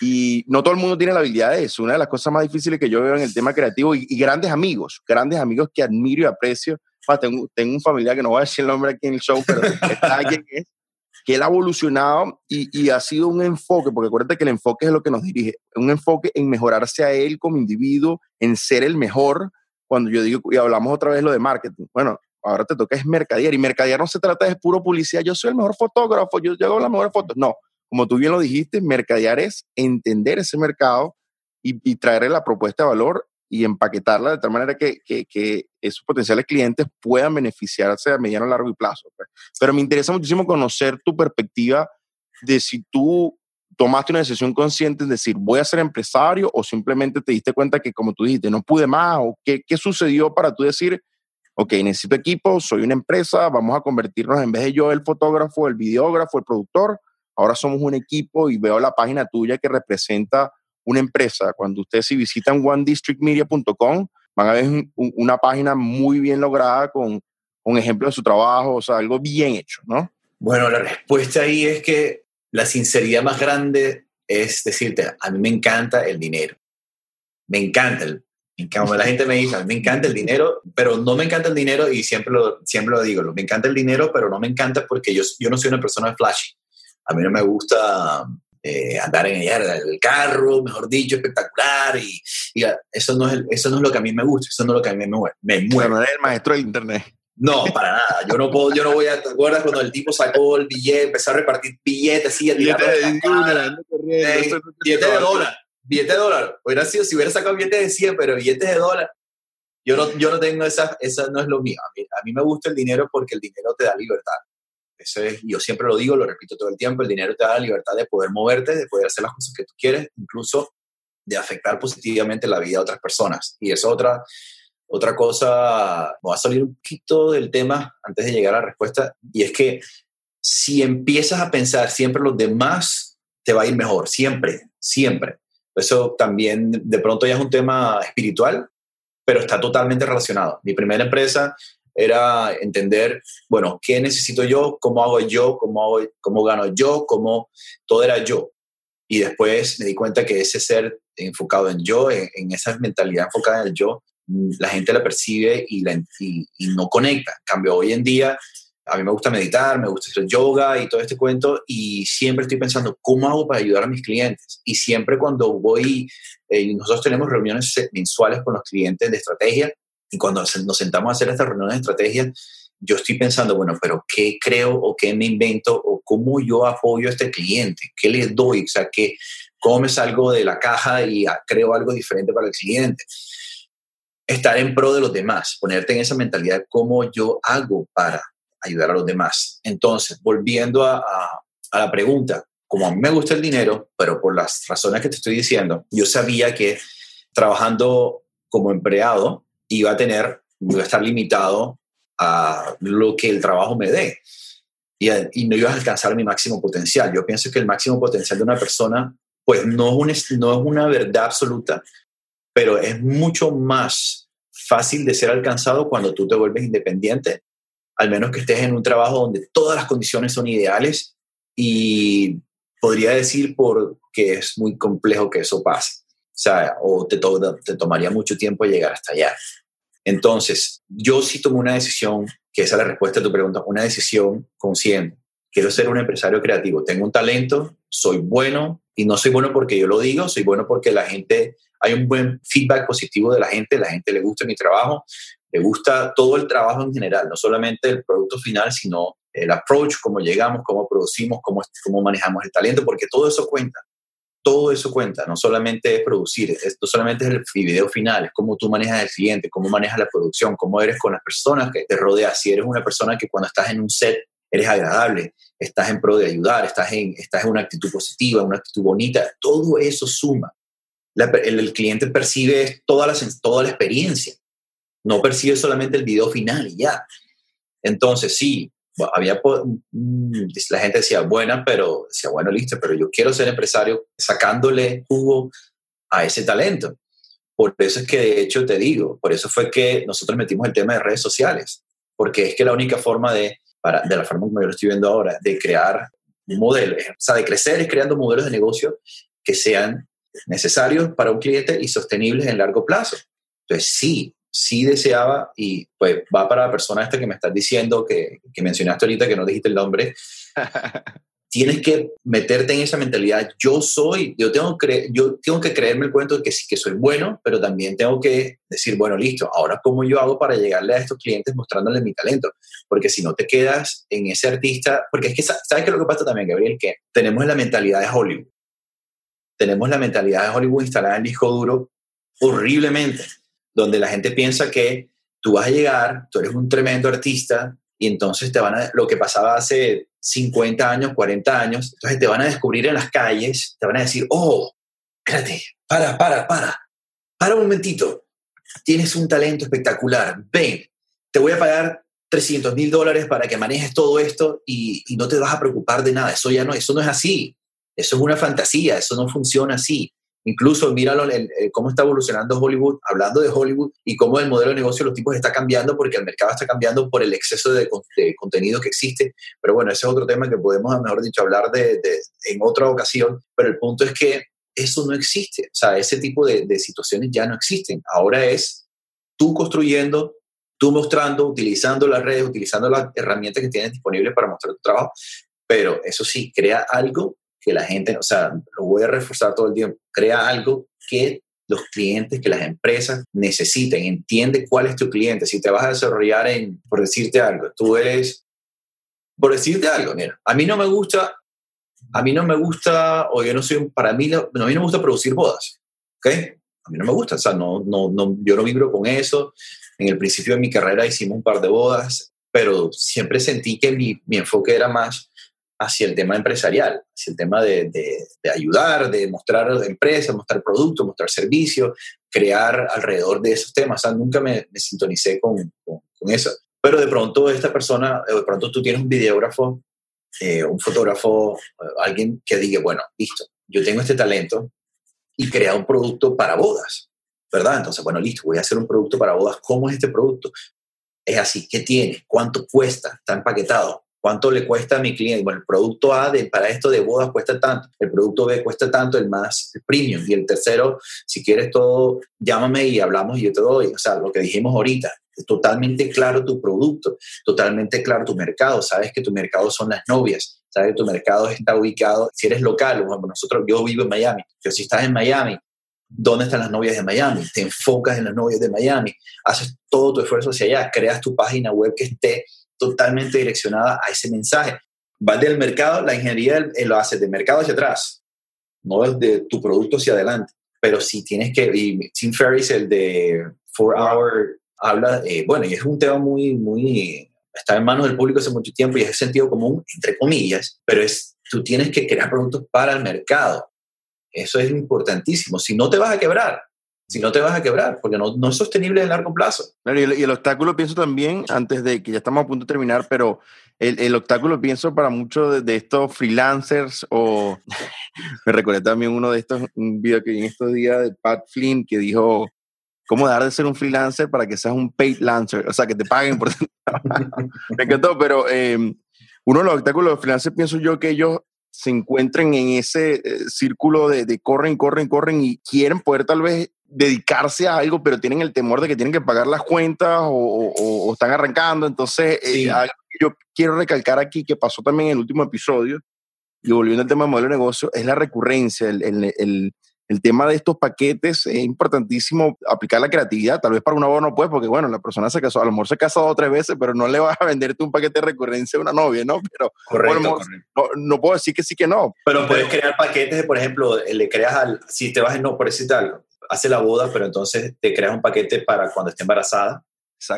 Y no todo el mundo tiene la habilidad de eso. Una de las cosas más difíciles que yo veo en el tema creativo y, y grandes amigos, grandes amigos que admiro y aprecio, tengo, tengo un familiar que no voy a decir el nombre aquí en el show, pero está alguien que, que él ha evolucionado y, y, ha sido un enfoque, porque acuérdate que el enfoque es lo que nos dirige, un enfoque en mejorarse a él como individuo, en ser el mejor. Cuando yo digo, y hablamos otra vez lo de marketing, bueno, ahora te toca es mercadear, y mercadear no se trata de puro publicidad, yo soy el mejor fotógrafo, yo, yo hago las mejores fotos, no, como tú bien lo dijiste, mercadear es entender ese mercado y, y traerle la propuesta de valor y empaquetarla de tal manera que, que, esos potenciales clientes puedan beneficiarse a mediano, largo y plazo. Pues. Pero me interesa muchísimo conocer tu perspectiva de si tú tomaste una decisión consciente en decir, voy a ser empresario o simplemente te diste cuenta que, como tú dijiste, no pude más o qué, qué sucedió para tú decir, ok, necesito equipo, soy una empresa, vamos a convertirnos en vez de yo el fotógrafo, el videógrafo, el productor, ahora somos un equipo y veo la página tuya que representa una empresa, cuando ustedes si visitan onedistrictmedia.com, van a ver una página muy bien lograda con un ejemplo de su trabajo, o sea, algo bien hecho, ¿no? Bueno, la respuesta ahí es que la sinceridad más grande es decirte, a mí me encanta el dinero. Me encanta el, la gente me dice, a mí me encanta el dinero, pero no me encanta el dinero y siempre lo, siempre lo digo, me encanta el dinero, pero no me encanta porque yo, yo no soy una persona flashy. A mí no me gusta eh, andar en el carro, mejor dicho, espectacular. Y, eso, no es, eso no es lo que a mí me gusta, eso no es lo que a mí me mueve. Me mueve. no eres el maestro del internet. No, para nada. Yo no puedo, yo no voy a. ¿Te acuerdas cuando el tipo sacó el billete, empezó a repartir billetes, así, a tirar billetes de dólar? Billete de dólar. Hubiera sido si hubiera sacado billetes de 100, pero billetes de dólar. Yo no, yo no tengo esa, esa no es lo mío. a mí me gusta el dinero porque el dinero te da libertad. Eso es, yo siempre lo digo, lo repito todo el tiempo, el dinero te da la libertad de poder moverte, de poder hacer las cosas que tú quieres, incluso de afectar positivamente la vida de otras personas. Y es otra, otra cosa, voy a salir un poquito del tema antes de llegar a la respuesta, y es que si empiezas a pensar siempre los demás, te va a ir mejor, siempre, siempre. Eso también de pronto ya es un tema espiritual, pero está totalmente relacionado. Mi primera empresa era entender, bueno, ¿qué necesito yo? ¿Cómo hago yo? ¿Cómo, cómo gano yo? ¿Cómo todo era yo? Y después me di cuenta que ese ser enfocado en yo, en, esa mentalidad enfocada en el yo, mm, la gente la percibe y, la, y, no conecta. En cambio, hoy en día a mí me gusta meditar, me gusta hacer yoga y todo este cuento y siempre estoy pensando, ¿cómo hago para ayudar a mis clientes? Y siempre cuando voy, eh, nosotros tenemos reuniones mensuales con los clientes de estrategia y cuando nos sentamos a hacer estas reuniones de estrategia, yo estoy pensando, bueno, pero ¿qué creo o qué me invento o cómo yo apoyo a este cliente? ¿Qué le doy? O sea, ¿qué, ¿cómo me salgo de la caja y creo algo diferente para el cliente? Estar en pro de los demás, ponerte en esa mentalidad, ¿cómo yo hago para ayudar a los demás? Entonces, volviendo a, a, a la pregunta, como a mí me gusta el dinero, pero por las razones que te estoy diciendo, yo sabía que trabajando como empleado iba a tener, iba a estar limitado a lo que el trabajo me dé y, no ibas a alcanzar mi máximo potencial. Yo pienso que el máximo potencial de una persona, pues no es, no es una verdad absoluta, pero es mucho más fácil de ser alcanzado cuando tú te vuelves independiente, al menos que estés en un trabajo donde todas las condiciones son ideales y podría decir porque es muy complejo que eso pase. Sea, o te, tomaría mucho tiempo llegar hasta allá. Entonces, yo sí tomé una decisión, que esa es la respuesta a tu pregunta, una decisión consciente. Quiero ser un empresario creativo. Tengo un talento, soy bueno, y no soy bueno porque yo lo digo, soy bueno porque la gente, hay un buen feedback positivo de la gente, la gente le gusta mi trabajo, le gusta todo el trabajo en general, no solamente el producto final, sino el approach, cómo llegamos, cómo producimos, cómo, cómo manejamos el talento, porque todo eso cuenta todo eso cuenta, no solamente es producir, esto solamente es el video final, es cómo tú manejas el cliente, cómo manejas la producción, cómo eres con las personas que te rodean. Si eres una persona que cuando estás en un set eres agradable, estás en pro de ayudar, estás en, estás en una actitud positiva, una actitud bonita, todo eso suma. el, cliente percibe toda la, toda la experiencia, no percibe solamente el video final y ya. Entonces, sí, había mm, la gente decía buena, pero decía bueno, listo, pero yo quiero ser empresario sacándole jugo a ese talento. Por eso es que de hecho te digo, por eso fue que nosotros metimos el tema de redes sociales, porque es que la única forma de, para, de la forma como yo lo estoy viendo ahora, de crear un modelo, o sea, de crecer es creando modelos de negocio que sean necesarios para un cliente y sostenibles en largo plazo. Entonces, sí, sí deseaba, y pues va para la persona esta que me estás diciendo, que, que mencionaste ahorita, que no dijiste el nombre, *laughs* tienes que meterte en esa mentalidad. Yo soy, yo tengo, que, yo tengo que creerme el cuento de que sí que soy bueno, pero también tengo que decir, bueno, listo, ahora cómo yo hago para llegarle a estos clientes mostrándoles mi talento. Porque si no te quedas en ese artista, porque es que, ¿sabes qué es lo que pasa también, Gabriel? Que tenemos la mentalidad de Hollywood. Tenemos la mentalidad de Hollywood instalada en el disco duro horriblemente donde la gente piensa que tú vas a llegar, tú eres un tremendo artista y entonces te van a, lo que pasaba hace 50 años, 40 años, entonces te van a descubrir en las calles, te van a decir, oh, espérate, para, para, para, para un momentito, tienes un talento espectacular, ven, te voy a pagar 300 mil dólares para que manejes todo esto y, y, no te vas a preocupar de nada, eso ya no, eso no es así, eso es una fantasía, eso no funciona así. Incluso míralo cómo está evolucionando Hollywood, hablando de Hollywood y cómo el modelo de negocio de los tipos está cambiando porque el mercado está cambiando por el exceso de, contenido que existe. Pero bueno, ese es otro tema que podemos, mejor dicho, hablar de, en otra ocasión. Pero el punto es que eso no existe. O sea, ese tipo de, de situaciones ya no existen. Ahora es tú construyendo, tú mostrando, utilizando las redes, utilizando las herramientas que tienes disponibles para mostrar tu trabajo. Pero eso sí, crea algo que la gente, o sea, lo voy a reforzar todo el tiempo, crea algo que los clientes, que las empresas necesiten, entiende cuál es tu cliente. Si te vas a desarrollar en, por decirte algo, tú eres, por decirte algo, mira, a mí no me gusta, a mí no me gusta, o yo no soy, para mí, no, a mí no me gusta producir bodas, ¿ok? A mí no me gusta, o sea, no, no, no, yo no vibro con eso. En el principio de mi carrera hicimos un par de bodas, pero siempre sentí que mi, mi enfoque era más hacia el tema empresarial, hacia el tema de, de, ayudar, de mostrar empresas, mostrar productos, mostrar servicios, crear alrededor de esos temas. Nunca me, me sintonicé con, con, eso. Pero de pronto esta persona, de pronto tú tienes un videógrafo, eh, un fotógrafo, eh, alguien que diga, bueno, listo, yo tengo este talento y crea un producto para bodas, ¿verdad? Entonces, bueno, listo, voy a hacer un producto para bodas. ¿Cómo es este producto? Es así, ¿qué tiene? ¿Cuánto cuesta? ¿Está empaquetado? ¿Cuánto le cuesta a mi cliente? Bueno, el producto A de, para esto de bodas cuesta tanto, el producto B cuesta tanto, el más premium. Y el tercero, si quieres todo, llámame y hablamos y yo te doy. O sea, lo que dijimos ahorita, totalmente claro tu producto, totalmente claro tu mercado. Sabes que tu mercado son las novias, sabes que tu mercado está ubicado, si eres local, nosotros, yo vivo en Miami, pero si estás en Miami, ¿dónde están las novias de Miami? Te enfocas en las novias de Miami, haces todo tu esfuerzo hacia allá, creas tu página web que esté totalmente direccionada a ese mensaje. Vas del mercado, la ingeniería lo hace de mercado hacia atrás, no desde tu producto hacia adelante. Pero si tienes que, y Tim Ferriss, el de Four Hour, habla, eh, bueno, y es un tema muy, muy, está en manos del público hace mucho tiempo y es sentido común, entre comillas, pero es, tú tienes que crear productos para el mercado. Eso es importantísimo. Si no te vas a quebrar, Si no te vas a quebrar, porque no, no es sostenible a largo plazo. y, el, obstáculo pienso también, antes de que ya estamos a punto de terminar, pero el, el obstáculo pienso para muchos de, estos freelancers o *laughs* me recordé también uno de estos, un video que vi en estos días de Pat Flynn que dijo cómo dejar de ser un freelancer para que seas un paid lancer, o sea, que te paguen por... *laughs* me encantó, pero em, uno de los obstáculos de los freelancers pienso yo que ellos se encuentren en ese eh, círculo de, de, corren, corren, corren y quieren poder tal vez dedicarse a algo, pero tienen el temor de que tienen que pagar las cuentas o, están arrancando. Entonces, eh, yo quiero recalcar aquí que pasó también en el último episodio, y volviendo al tema del modelo de negocio, es la recurrencia, el, el, el, el tema de estos paquetes es importantísimo aplicar la creatividad. Tal vez para una boda no puede, porque bueno, la persona se casó, a lo mejor se ha casado tres veces, pero no le vas a venderte un paquete de recurrencia a una novia, ¿no? Pero correcto, No, puedo decir que sí que no. Pero, puedes crear paquetes, por ejemplo, le creas al, si te vas en no, por tal, hace la boda, pero entonces te creas un paquete para cuando esté embarazada,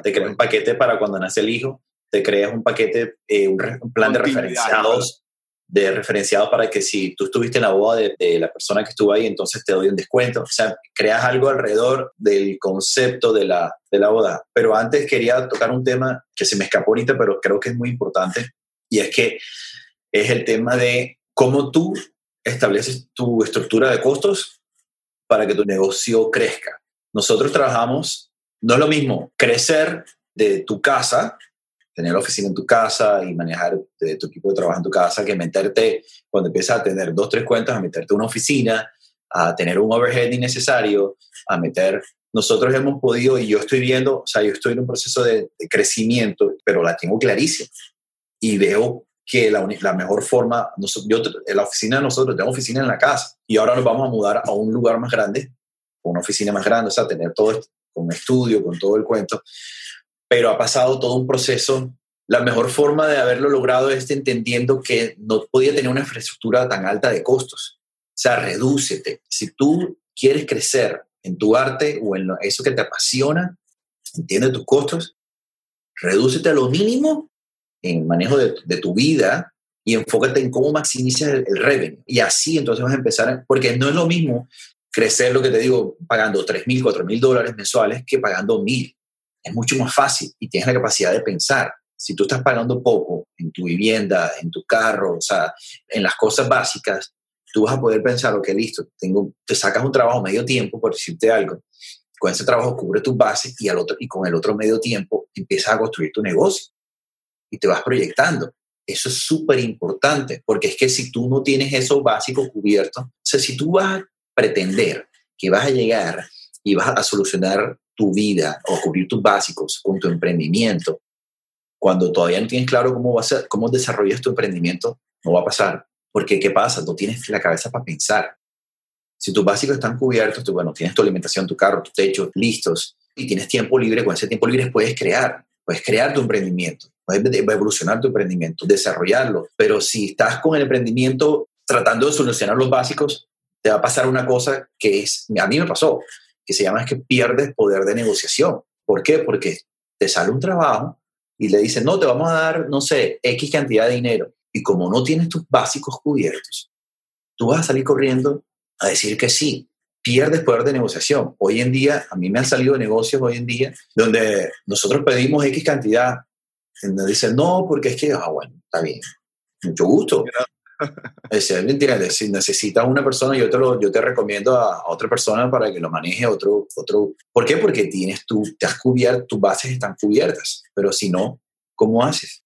te creas un paquete para cuando nace el hijo, te creas un paquete, eh, un, plan de referenciados de referenciado para que si tú estuviste en la boda de, la persona que estuvo ahí, entonces te doy un descuento. O sea, creas algo alrededor del concepto de la, de la boda. Pero antes quería tocar un tema que se me escapó ahorita, pero creo que es muy importante, y es que es el tema de cómo tú estableces tu estructura de costos para que tu negocio crezca. Nosotros trabajamos, no es lo mismo crecer de tu casa tener la oficina en tu casa y manejar tu equipo de trabajo en tu casa que meterte, cuando empiezas a tener dos, tres cuentas, a meterte una oficina, a tener un overhead innecesario, a meter... Nosotros hemos podido, y yo estoy viendo, o sea, yo estoy en un proceso de, crecimiento, pero la tengo clarísima. Y veo que la, mejor forma, yo, la oficina de nosotros, tengo oficina en la casa, y ahora nos vamos a mudar a un lugar más grande, una oficina más grande, o sea, tener todo esto, estudio, con todo el cuento pero ha pasado todo un proceso. La mejor forma de haberlo logrado es entendiendo que no podía tener una infraestructura tan alta de costos. O sea, redúcete. Si tú quieres crecer en tu arte o en eso que te apasiona, entiende tus costos, redúcete a lo mínimo en manejo de, tu vida y enfócate en cómo maximizar el, el, revenue. Y así entonces vas a empezar, porque no es lo mismo crecer, lo que te digo, pagando 3 mil, 4 mil dólares mensuales que pagando mil es mucho más fácil y tienes la capacidad de pensar. Si tú estás pagando poco en tu vivienda, en tu carro, o sea, en las cosas básicas, tú vas a poder pensar, ok, listo, tengo, te sacas un trabajo medio tiempo, por decirte algo, con ese trabajo cubre tus bases y, al otro, y con el otro medio tiempo empiezas a construir tu negocio y te vas proyectando. Eso es súper importante, porque es que si tú no tienes eso básico cubierto, o sea, si tú vas a pretender que vas a llegar y vas a solucionar tu vida o cubrir tus básicos con tu emprendimiento, cuando todavía no tienes claro cómo, vas a, cómo desarrollas tu emprendimiento, no va a pasar. Porque, ¿qué pasa? No tienes la cabeza para pensar. Si tus básicos están cubiertos, tú, bueno, tienes tu alimentación, tu carro, tu techo listos y tienes tiempo libre, con ese tiempo libre puedes crear, puedes crear tu emprendimiento, puedes evolucionar tu emprendimiento, desarrollarlo. Pero si estás con el emprendimiento tratando de solucionar los básicos, te va a pasar una cosa que es, a mí me pasó que se llama es que pierdes poder de negociación. ¿Por qué? Porque te sale un trabajo y le dicen, no, te vamos a dar, no sé, X cantidad de dinero. Y como no tienes tus básicos cubiertos, tú vas a salir corriendo a decir que sí. Pierdes poder de negociación. Hoy en día, a mí me han salido negocios hoy en día donde nosotros pedimos X cantidad y nos dicen, no, porque es que, ah, bueno, está bien, mucho gusto. *laughs* Es mentira, si necesitas una persona, yo te, lo, yo te recomiendo a, otra persona para que lo maneje otro, otro. ¿Por qué? Porque tienes tú, te has cubierto, tus bases están cubiertas, pero si no, ¿cómo haces?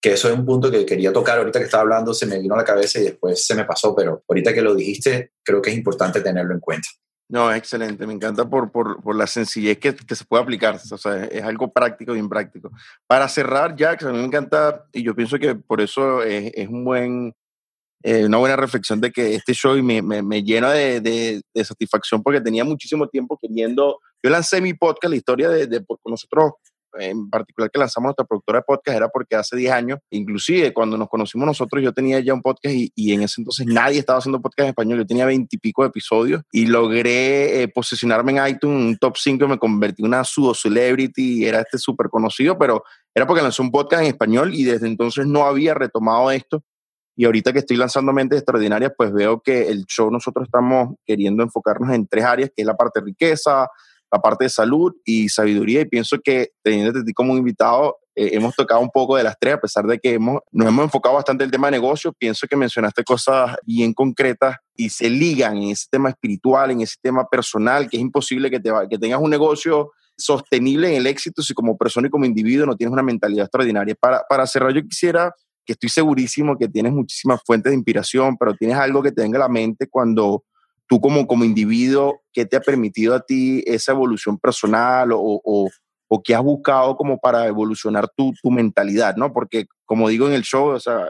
Que eso es un punto que quería tocar ahorita que estaba hablando, se me vino a la cabeza y después se me pasó, pero ahorita que lo dijiste, creo que es importante tenerlo en cuenta. No, es excelente, me encanta por, por, por la sencillez que, que, se puede aplicar, o sea, es algo práctico, bien práctico. Para cerrar, Jack, a mí me encanta, y yo pienso que por eso es, es un buen eh, una buena reflexión de que este show me, me, me llena de, de, satisfacción porque tenía muchísimo tiempo queriendo. Yo lancé mi podcast, la historia de, de nosotros en particular que lanzamos nuestra productora de podcast era porque hace 10 años, inclusive cuando nos conocimos nosotros, yo tenía ya un podcast y, y en ese entonces nadie estaba haciendo podcast en español, yo tenía 20 y pico episodios y logré eh, posicionarme en iTunes, un top 5, me convertí en una pseudo celebrity, era este súper conocido, pero era porque lancé un podcast en español y desde entonces no había retomado esto. Y ahorita que estoy lanzando Mentes Extraordinarias, pues veo que el show nosotros estamos queriendo enfocarnos en tres áreas, que es la parte de riqueza, la parte de salud y sabiduría. Y pienso que teniéndote a ti como invitado, eh, hemos tocado un poco de las tres, a pesar de que hemos, nos hemos enfocado bastante el tema de negocio. Pienso que mencionaste cosas bien concretas y se ligan en ese tema espiritual, en ese tema personal, que es imposible que, te, que tengas un negocio sostenible en el éxito si como persona y como individuo no tienes una mentalidad extraordinaria. Para, para cerrar, yo quisiera que estoy segurísimo que tienes muchísimas fuentes de inspiración, pero tienes algo que te venga a la mente cuando tú como, como individuo, ¿qué te ha permitido a ti esa evolución personal o, o, o qué has buscado como para evolucionar tu, tu, mentalidad, ¿no? Porque como digo en el show, o sea,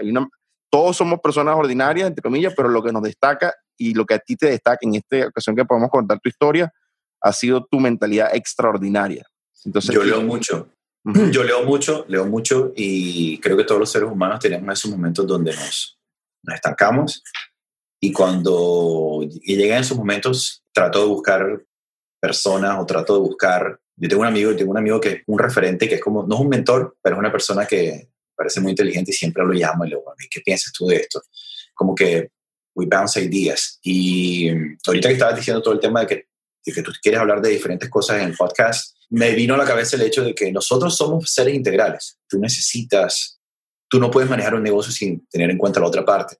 todos somos personas ordinarias, entre comillas, pero lo que nos destaca y lo que a ti te destaca en esta ocasión que podemos contar tu historia ha sido tu mentalidad extraordinaria. Entonces, Yo leo mucho. Yo leo mucho, leo mucho y creo que todos los seres humanos tenemos esos momentos donde nos, nos estancamos y cuando llegan esos momentos trato de buscar personas o trato de buscar, yo tengo un amigo, tengo un amigo que es un referente, que es como, no es un mentor, pero es una persona que parece muy inteligente y siempre lo llamo y le digo, ¿qué piensas tú de esto? Como que we bounce ideas. Y ahorita que estabas diciendo todo el tema de que, de que tú quieres hablar de diferentes cosas en el podcast, me vino a la cabeza el hecho de que nosotros somos seres integrales. Tú necesitas, tú no puedes manejar un negocio sin tener en cuenta la otra parte.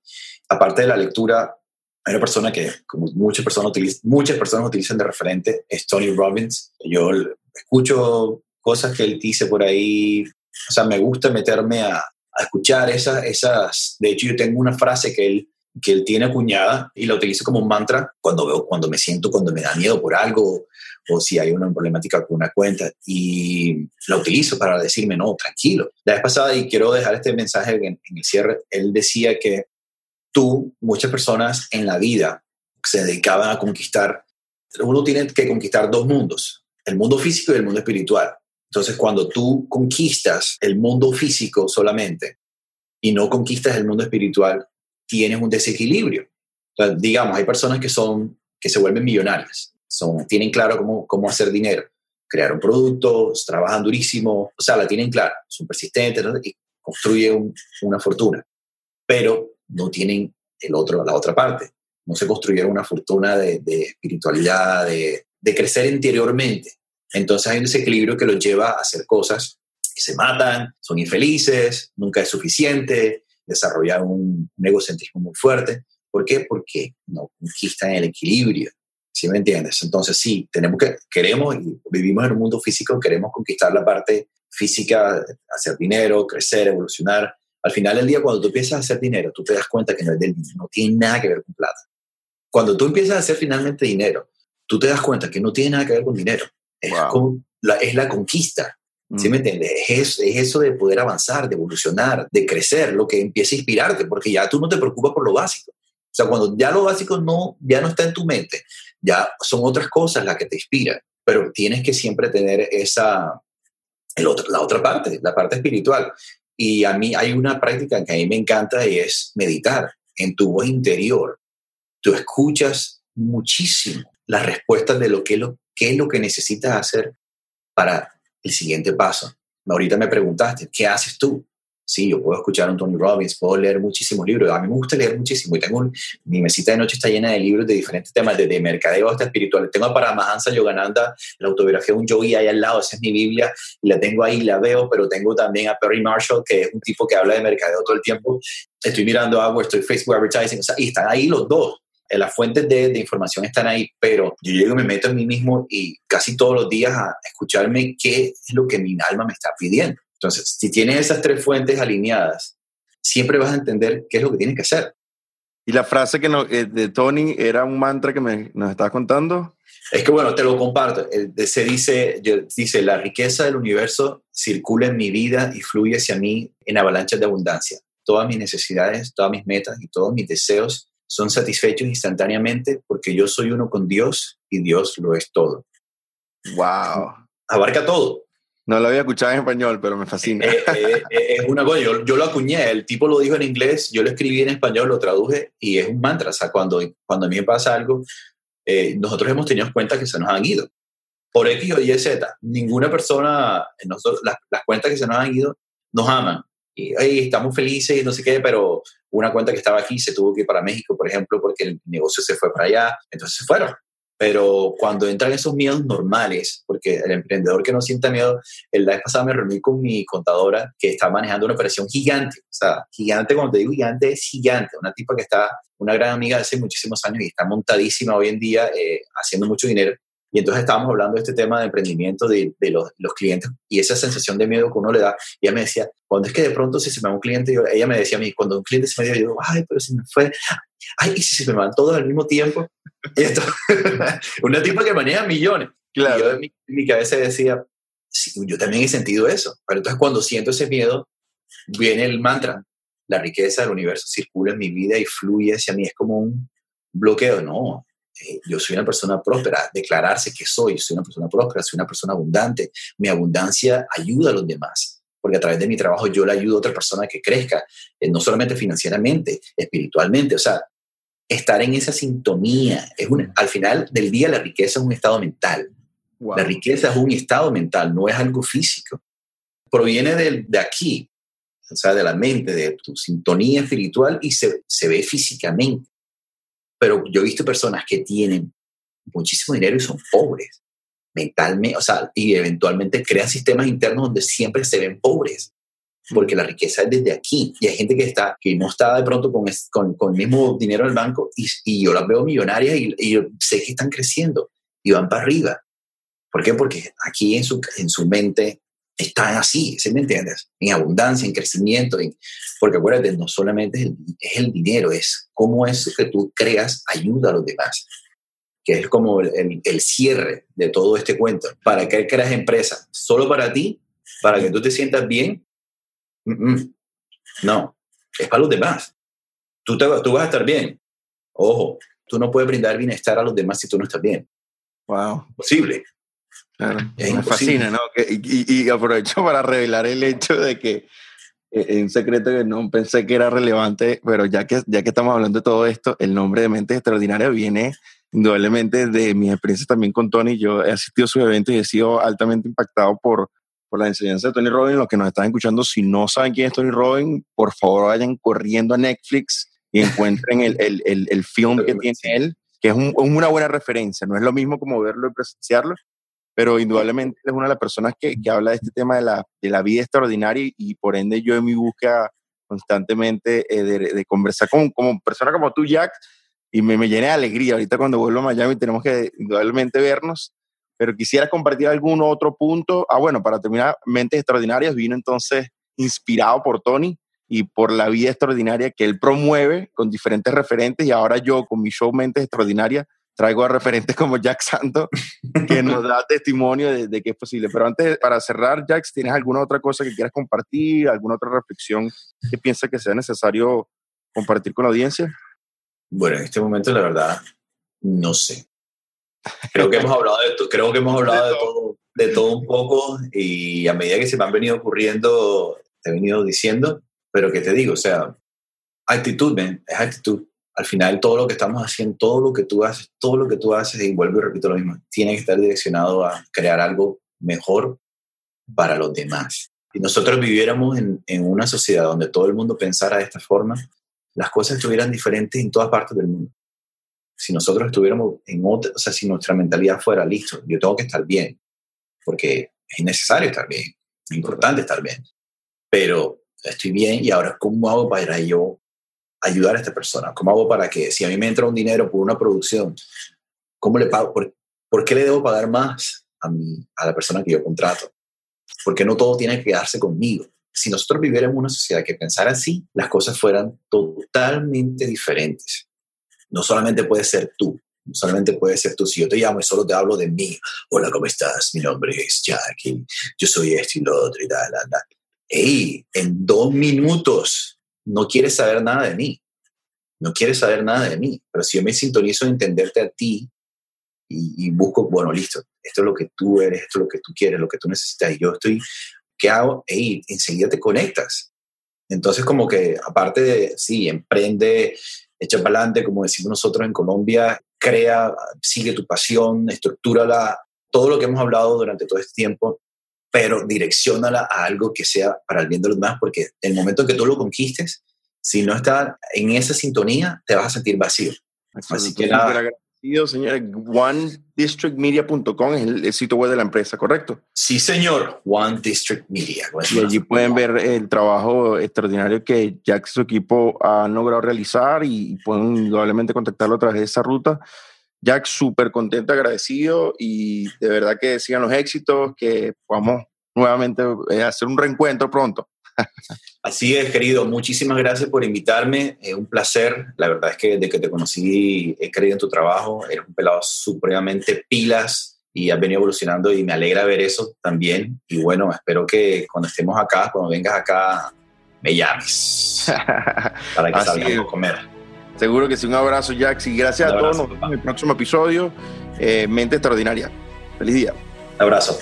Aparte de la lectura, hay una persona que, como muchas personas, utilizan, muchas personas utilizan de referente, es Tony Robbins. Yo escucho cosas que él dice por ahí, o sea, me gusta meterme a, escuchar esas, esas, de hecho yo tengo una frase que él que él tiene acuñada y la utilizo como un mantra cuando cuando me siento, cuando me da miedo por algo o si hay una problemática con una cuenta y la utilizo para decirme, no, tranquilo. La vez pasada, y quiero dejar este mensaje en, en el cierre, él decía que tú, muchas personas en la vida se dedicaban a conquistar, uno tiene que conquistar dos mundos, el mundo físico y el mundo espiritual. Entonces, cuando tú conquistas el mundo físico solamente y no conquistas el mundo espiritual, tienes un desequilibrio. digamos, hay personas que son que se vuelven millonarias, son, tienen claro cómo, cómo hacer dinero, crear un producto, trabajan durísimo, o sea, la tienen clara, son persistentes y construyen una fortuna, pero no tienen el otro, la otra parte, no se construyeron una fortuna de, espiritualidad, de, crecer interiormente. Entonces hay un desequilibrio que los lleva a hacer cosas que se matan, son infelices, nunca es suficiente, desarrollar un, egocentrismo muy fuerte. ¿Por qué? Porque no conquistan el equilibrio. ¿Sí me entiendes? Entonces sí, tenemos que, queremos y vivimos en un mundo físico, queremos conquistar la parte física, hacer dinero, crecer, evolucionar. Al final del día, cuando tú empiezas a hacer dinero, tú te das cuenta que no es del dinero, no tiene nada que ver con plata. Cuando tú empiezas a hacer finalmente dinero, tú te das cuenta que no tiene nada que ver con dinero. Es, la, es la conquista. ¿Sí me mm. entiendes? Es, es, eso de poder avanzar, de evolucionar, de crecer, lo que empieza a inspirarte, porque ya tú no te preocupas por lo básico. O sea, cuando ya lo básico no, ya no está en tu mente, ya son otras cosas las que te inspiran, pero tienes que siempre tener esa, el otro, la otra parte, la parte espiritual. Y a mí hay una práctica que a mí me encanta y es meditar en tu voz interior. Tú escuchas muchísimo las respuestas de lo que, lo, qué es lo que necesitas hacer para el siguiente paso. Ahorita me preguntaste, ¿qué haces tú? Sí, yo puedo escuchar a un Tony Robbins, puedo leer muchísimos libros. A mí me gusta leer muchísimo y tengo mi mesita de noche está llena de libros de diferentes temas, desde de mercadeo hasta espiritual. Tengo a Paramahansa Yogananda, la autobiografía de un yogi ahí al lado, esa es mi Biblia, y la tengo ahí, la veo, pero tengo también a Perry Marshall, que es un tipo que habla de mercadeo todo el tiempo. Estoy mirando algo, estoy Facebook Advertising, o sea, y están ahí los dos las fuentes de, de, información están ahí, pero yo llego y me meto en mí mismo y casi todos los días a escucharme qué es lo que mi alma me está pidiendo. Entonces, si tienes esas tres fuentes alineadas, siempre vas a entender qué es lo que tienes que hacer. Y la frase que eh, de Tony era un mantra que me, nos estaba contando. Es que bueno, te lo comparto. Se dice, dice, la riqueza del universo circula en mi vida y fluye hacia mí en avalanchas de abundancia. Todas mis necesidades, todas mis metas y todos mis deseos son satisfechos instantáneamente porque yo soy uno con Dios y Dios lo es todo. ¡Wow! Abarca todo. No lo había escuchado en español, pero me fascina. Eh, eh, eh, es una cosa, yo, lo acuñé, el tipo lo dijo en inglés, yo lo escribí en español, lo traduje y es un mantra. O sea, cuando, cuando a mí me pasa algo, nosotros hemos tenido cuenta que se nos han ido. Por X o Y, Z, ninguna persona, nosotros, las, las cuentas que se nos han ido, nos aman y estamos felices y no sé qué, pero una cuenta que estaba aquí se tuvo que ir para México, por ejemplo, porque el negocio se fue para allá, entonces se fueron. Pero cuando entran esos miedos normales, porque el emprendedor que no sienta miedo, el vez pasada me reuní con mi contadora que está manejando una operación gigante. O sea, gigante, cuando te digo gigante, es gigante. Una tipa que está, una gran amiga hace muchísimos años y está montadísima hoy en día eh, haciendo mucho dinero. Y entonces estábamos hablando de este tema de emprendimiento de, de los, los, clientes y esa sensación de miedo que uno le da. Y ella me decía, cuando es que de pronto si se me va un cliente, yo, ella me decía a mí, cuando un cliente se me dio, yo digo, ay, pero se me fue, ay, y si se me van todos al mismo tiempo. Y esto, *laughs* una tipa que maneja millones. Claro. Y yo en mi, en mi cabeza decía, sí, yo también he sentido eso. Pero entonces cuando siento ese miedo, viene el mantra, la riqueza del universo circula en mi vida y fluye hacia mí. Es como un bloqueo, no, eh, yo soy una persona próspera, declararse que soy, soy una persona próspera, soy una persona abundante, mi abundancia ayuda a los demás, porque a través de mi trabajo yo le ayudo a otra persona que crezca, eh, no solamente financieramente, espiritualmente, o sea, estar en esa sintonía, es un, al final del día la riqueza es un estado mental, wow. la riqueza es un estado mental, no es algo físico, proviene de, de aquí, o sea, de la mente, de tu sintonía espiritual y se, se ve físicamente. Pero yo he visto personas que tienen muchísimo dinero y son pobres mentalmente, o sea, y eventualmente crean sistemas internos donde siempre se ven pobres, porque la riqueza es desde aquí. Y hay gente que está, que no está de pronto con, con, con el mismo dinero del banco y, y yo las veo millonarias y, y, yo sé que están creciendo y van para arriba. ¿Por qué? Porque aquí en su, en su mente están así, ¿sí me entiendes? En abundancia, en crecimiento, en, porque acuérdate, no solamente es el, es el, dinero, es cómo eso que tú creas ayuda a los demás, que es como el, el, el cierre de todo este cuento. ¿Para qué creas empresa? ¿Solo para ti? ¿Para que tú te sientas bien? Mm -mm. No, es para los demás. Tú, te, tú vas a estar bien. Ojo, tú no puedes brindar bienestar a los demás si tú no estás bien. Wow. Posible. Claro, es me fascina, ¿no? Y, y, aprovecho para revelar el hecho de que es eh, un secreto que no pensé que era relevante, pero ya que, ya que estamos hablando de todo esto, el nombre de Mentes Extraordinarias viene indudablemente de mi experiencia también con Tony. Yo he asistido a sus eventos y he sido altamente impactado por, por la enseñanza de Tony Robbins. Los que nos están escuchando, si no saben quién es Tony Robbins, por favor vayan corriendo a Netflix y encuentren el, el, el, el film que tiene él, que es un, una buena referencia. No es lo mismo como verlo y presenciarlo, pero indudablemente es una de las personas que, que habla de este tema de la, de la vida extraordinaria y, por ende yo en mi búsqueda constantemente eh, de, de, conversar con como persona como tú, Jack, y me, me llena de alegría. Ahorita cuando vuelvo a Miami tenemos que indudablemente vernos, pero quisiera compartir algún otro punto. Ah, bueno, para terminar, Mentes Extraordinarias vino entonces inspirado por Tony y por la vida extraordinaria que él promueve con diferentes referentes y ahora yo con mi show Mentes Extraordinarias traigo a referentes como Jack Santo, que nos da *laughs* testimonio de, de, que es posible. Pero antes, para cerrar, Jack, ¿tienes alguna otra cosa que quieras compartir, alguna otra reflexión que piensas que sea necesario compartir con la audiencia? Bueno, en este momento, la verdad, no sé. Creo que hemos hablado de, creo que hemos hablado de todo, de todo un poco y a medida que se me han venido ocurriendo, te he venido diciendo, pero que te digo, o sea, actitud, man, es actitud al final todo lo que estamos haciendo, todo lo que tú haces, todo lo que tú haces, y vuelvo y repito lo mismo, tiene que estar direccionado a crear algo mejor para los demás. Si nosotros viviéramos en, en una sociedad donde todo el mundo pensara de esta forma, las cosas estuvieran diferentes en todas partes del mundo. Si nosotros estuviéramos en otra, o sea, si nuestra mentalidad fuera, listo, yo tengo que estar bien, porque es necesario estar bien, es importante estar bien, pero estoy bien y ahora, ¿cómo hago para yo ayudar a esta persona? ¿Cómo hago para que si a mí me entra un dinero por una producción, ¿cómo le pago? ¿Por, ¿por qué le debo pagar más a, mí, a la persona que yo contrato? Porque no todo tiene que quedarse conmigo. Si nosotros viviéramos una sociedad que pensara así, las cosas fueran totalmente diferentes. No solamente puede ser tú, no solamente puede ser tú. Si yo te llamo y solo te hablo de mí, hola, ¿cómo estás? Mi nombre es Jackie, yo soy este y lo otro y tal, tal, tal. Ey, en dos minutos no quieres saber nada de mí, no quieres saber nada de mí, pero si yo me sintonizo en entenderte a ti y, y, busco, bueno, listo, esto es lo que tú eres, esto es lo que tú quieres, lo que tú necesitas, y yo estoy, ¿qué hago? Ey, enseguida te conectas. Entonces, como que aparte de, sí, emprende, echa para adelante, como decimos nosotros en Colombia, crea, sigue tu pasión, estructúrala, todo lo que hemos hablado durante todo este tiempo, pero direccionala a algo que sea para el bien de los demás, porque el momento en que tú lo conquistes, si no estás en esa sintonía, te vas a sentir vacío. Así que nada. señor. OneDistrictMedia.com es el, sitio web de la empresa, ¿correcto? Sí, señor. One District Media. Y allí pueden ver el trabajo extraordinario que Jack y su equipo han logrado realizar y pueden indudablemente contactarlo a través de esa ruta. Jack, súper contento, agradecido y de verdad que sigan los éxitos, que podamos nuevamente eh, hacer un reencuentro pronto. *laughs* Así es, querido. Muchísimas gracias por invitarme. Es un placer. La verdad es que desde que te conocí he creído en tu trabajo. Eres un pelado supremamente pilas y has venido evolucionando y me alegra ver eso también. Y bueno, espero que cuando estemos acá, cuando vengas acá, me llames *laughs* para que salgamos a comer. Seguro que sí. Un abrazo, Jax. Y gracias a todos. Nos vemos en el próximo episodio. Eh, Mente Extraordinaria. Feliz día. Un abrazo.